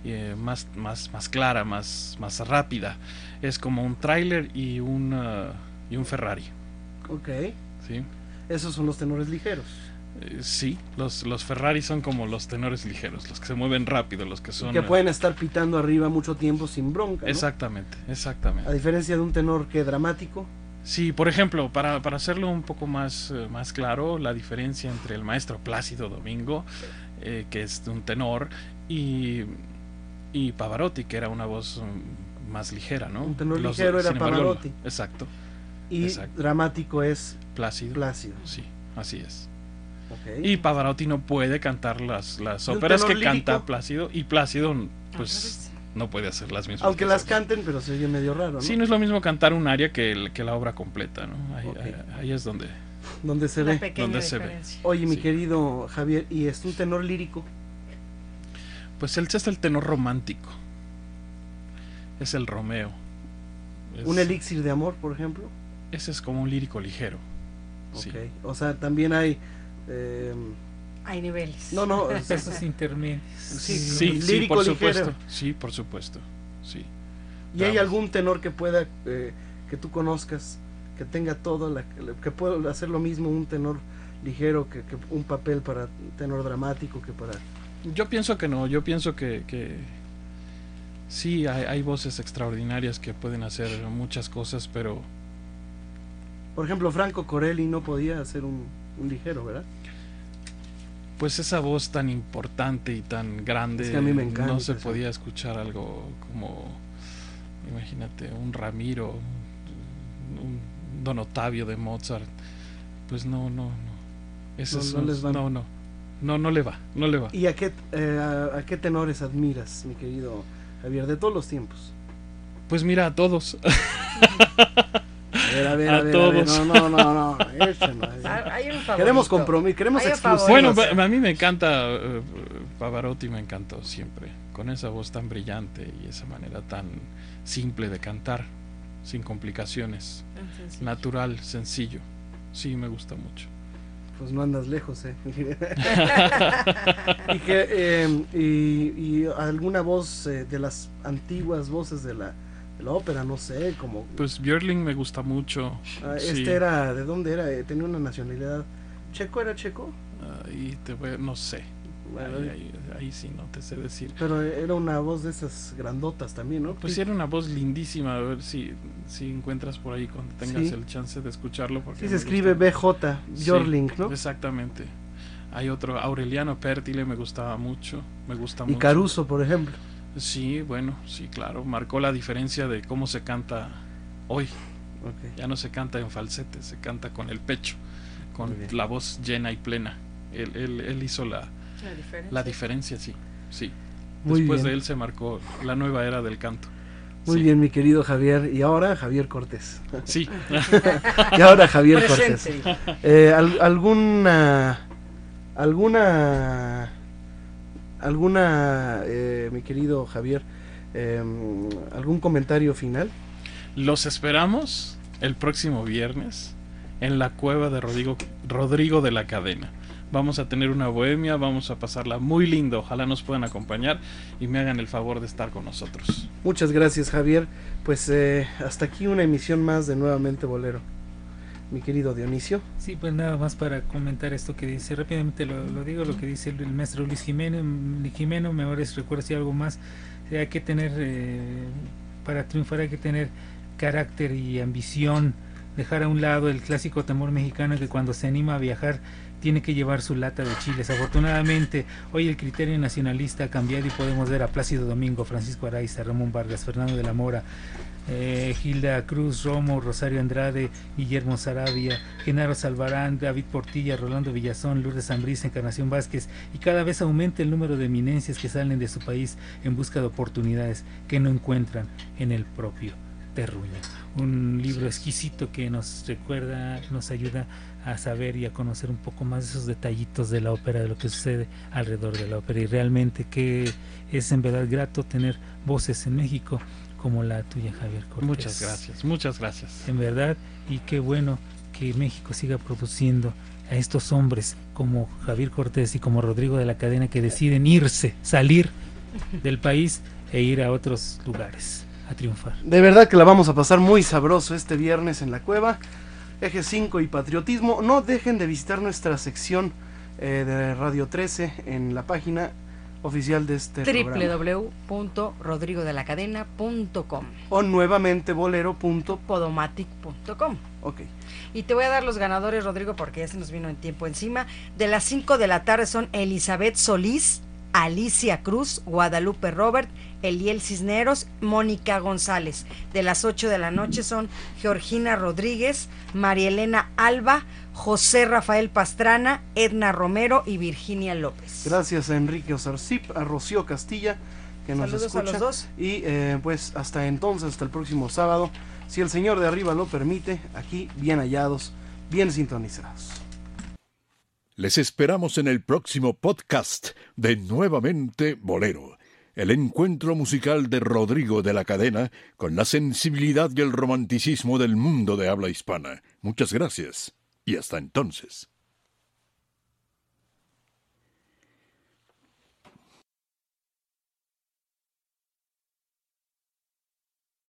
eh, más, más, más clara, más, más rápida. Es como un tráiler y, un, ah, y un Ferrari. Ok. ¿sí? Esos son los tenores ligeros. Eh, sí, los, los Ferrari son como los tenores ligeros, los que se mueven rápido, los que son... que eh, pueden estar pitando arriba mucho tiempo sin bronca. ¿no? Exactamente, exactamente. A diferencia de un tenor que dramático. Sí, por ejemplo, para, para hacerlo un poco más, eh, más claro, la diferencia entre el maestro Plácido Domingo, eh, que es un tenor, y, y Pavarotti, que era una voz mm, más ligera, ¿no? Un tenor Los- ligero era embargo, Pavarotti. Exacto. Y exacto. dramático es Plácido. Plácido. Sí, así es. Ok. Y Pavarotti no puede cantar las, las ¿Y un óperas que lírico? canta Plácido, y Plácido, pues, no puede hacer las mismas. Aunque que las canten, pero se oye medio raro, ¿no? Sí, no es lo mismo cantar un aria que, el- que la obra completa, ¿no? Ahí, Ok. ahí- ahí es donde... Donde se ve. Donde se ve. Oye, mi Sí. querido Javier, ¿y es un tenor lírico? Pues él es el tenor romántico. Es el Romeo. Es- ¿Un elixir de amor, por ejemplo? Ese es como un lírico ligero. Sí. Ok. O sea, también hay... eh, Hay niveles. no, no, (laughs) Esos intermedios. Sí, Sí, por ligero. supuesto. Sí, por supuesto. Sí. ¿Y hay algún tenor que pueda, eh, que tú conozcas, que tenga todo, la, que pueda hacer lo mismo un tenor ligero que, que un papel para tenor dramático que para... Yo pienso que no, yo pienso que, que sí, hay, hay voces extraordinarias que pueden hacer muchas cosas, pero Por ejemplo, Franco Corelli no podía hacer un, un ligero, ¿verdad? Pues esa voz tan importante y tan grande, Es que a mí me encanta no se podía escuchar algo como, imagínate, un Ramiro, un Don Otavio de Mozart, pues no, no, no. Ese No- es no un- les van. no, no, no, no le va, no le va. ¿Y a qué, eh, a, a qué tenores admiras, mi querido Javier, de todos los tiempos? Pues mira, a todos. (laughs) A ver, a ver, A a ver, a ver, todos. No, no, no, no. (laughs) Queremos compromiso, queremos exclusión. Bueno, a mí me encanta eh, Pavarotti, me encantó siempre, con esa voz tan brillante y esa manera tan simple de cantar, sin complicaciones, sencillo. natural, sencillo. Sí, me gusta mucho. Pues no andas lejos, ¿eh? (laughs) y, que, eh, y, y alguna voz eh, de las antiguas voces de la, la ópera, no sé, como... Pues Björling me gusta mucho. ah, sí. Este era, ¿de dónde era? Eh, Tenía una nacionalidad... ¿Checo era checo? Ahí te voy- no sé. Bueno, Ahí, ahí- ahí sí no te sé decir. Pero era una voz de esas grandotas también, ¿no? Pues sí, era una voz lindísima. A ver si, si encuentras por ahí cuando tengas Sí. el chance de escucharlo. Porque Sí, se escribe gusta. BJ, Sí, Björling, ¿no? Exactamente. Hay otro, Aureliano Pértile me gustaba mucho. Me gusta Y mucho. Caruso, por ejemplo. Sí, bueno, sí, claro. Marcó la diferencia de cómo se canta hoy. Ya no se canta en falsete, se canta con el pecho, con la voz llena y plena. Él, él, él hizo la, La diferencia. la diferencia, sí. sí. Muy Después bien. de él se marcó la nueva era del canto. Muy Sí. bien, mi querido Javier. Y ahora Javier Cortés. Sí. (laughs) y ahora Javier Cortés. Eh, al- ¿Alguna... alguna... alguna... eh, mi querido Javier, eh, algún comentario final? Los esperamos el próximo viernes en la cueva de Rodrigo, Rodrigo de la Cadena. Vamos a tener una bohemia, vamos a pasarla muy lindo. Ojalá nos puedan acompañar y me hagan el favor de estar con nosotros. Muchas gracias, Javier. Pues eh, hasta aquí una emisión más de Nuevamente Bolero. Mi querido Dionisio. Sí, pues nada más para comentar esto que dice, rápidamente lo, lo digo, lo que dice el, el maestro Luis Jiménez, Jimeno, mejor es recuerdo si algo más, eh, hay que tener, eh, para triunfar hay que tener carácter y ambición, dejar a un lado el clásico temor mexicano que cuando se anima a viajar tiene que llevar su lata de chiles. Afortunadamente, hoy el criterio nacionalista ha cambiado y podemos ver a Plácido Domingo, Francisco Araiza, Ramón Vargas, Fernando de la Mora, eh, Gilda Cruz, Romo, Rosario Andrade, Guillermo Sarabia, Genaro Salvarán, David Portilla, Rolando Villazón, Lourdes Ambrís, Encarnación Vázquez, y cada vez aumenta el número de eminencias que salen de su país en busca de oportunidades que no encuentran en el propio terruño. Un libro exquisito que nos recuerda, nos ayuda a saber y a conocer un poco más de esos detallitos de la ópera, de lo que sucede alrededor de la ópera, y realmente que es en verdad grato tener voces en México como la tuya, Javier Cortés. Muchas gracias, muchas gracias. En verdad, y qué bueno que México siga produciendo a estos hombres como Javier Cortés y como Rodrigo de la Cadena que deciden irse, salir del país e ir a otros lugares a triunfar. De verdad que la vamos a pasar muy sabroso este viernes en la cueva. Eje 5 y patriotismo. No dejen de visitar nuestra sección eh, de Radio 13 en la página oficial de este www.rodrigodelacadena.com O nuevamente bolero.podomatic.com. Ok. Y te voy a dar los ganadores, Rodrigo, porque ya se nos vino en tiempo encima. De las 5 de la tarde son Elizabeth Solís, Alicia Cruz, Guadalupe Robert, Eliel Cisneros, Mónica González. De las 8 de la noche son Georgina Rodríguez, María Elena Alba, José Rafael Pastrana, Edna Romero y Virginia López. Gracias a Enrique Osarcip, a Rocío Castilla, que nos Saludos escucha. a los dos. Y eh, pues hasta entonces, hasta el próximo sábado, si el Señor de arriba lo permite, aquí bien hallados, bien sintonizados. Les esperamos en el próximo podcast de Nuevamente Bolero, el encuentro musical de Rodrigo de la Cadena con la sensibilidad y el romanticismo del mundo de habla hispana. Muchas gracias y hasta entonces.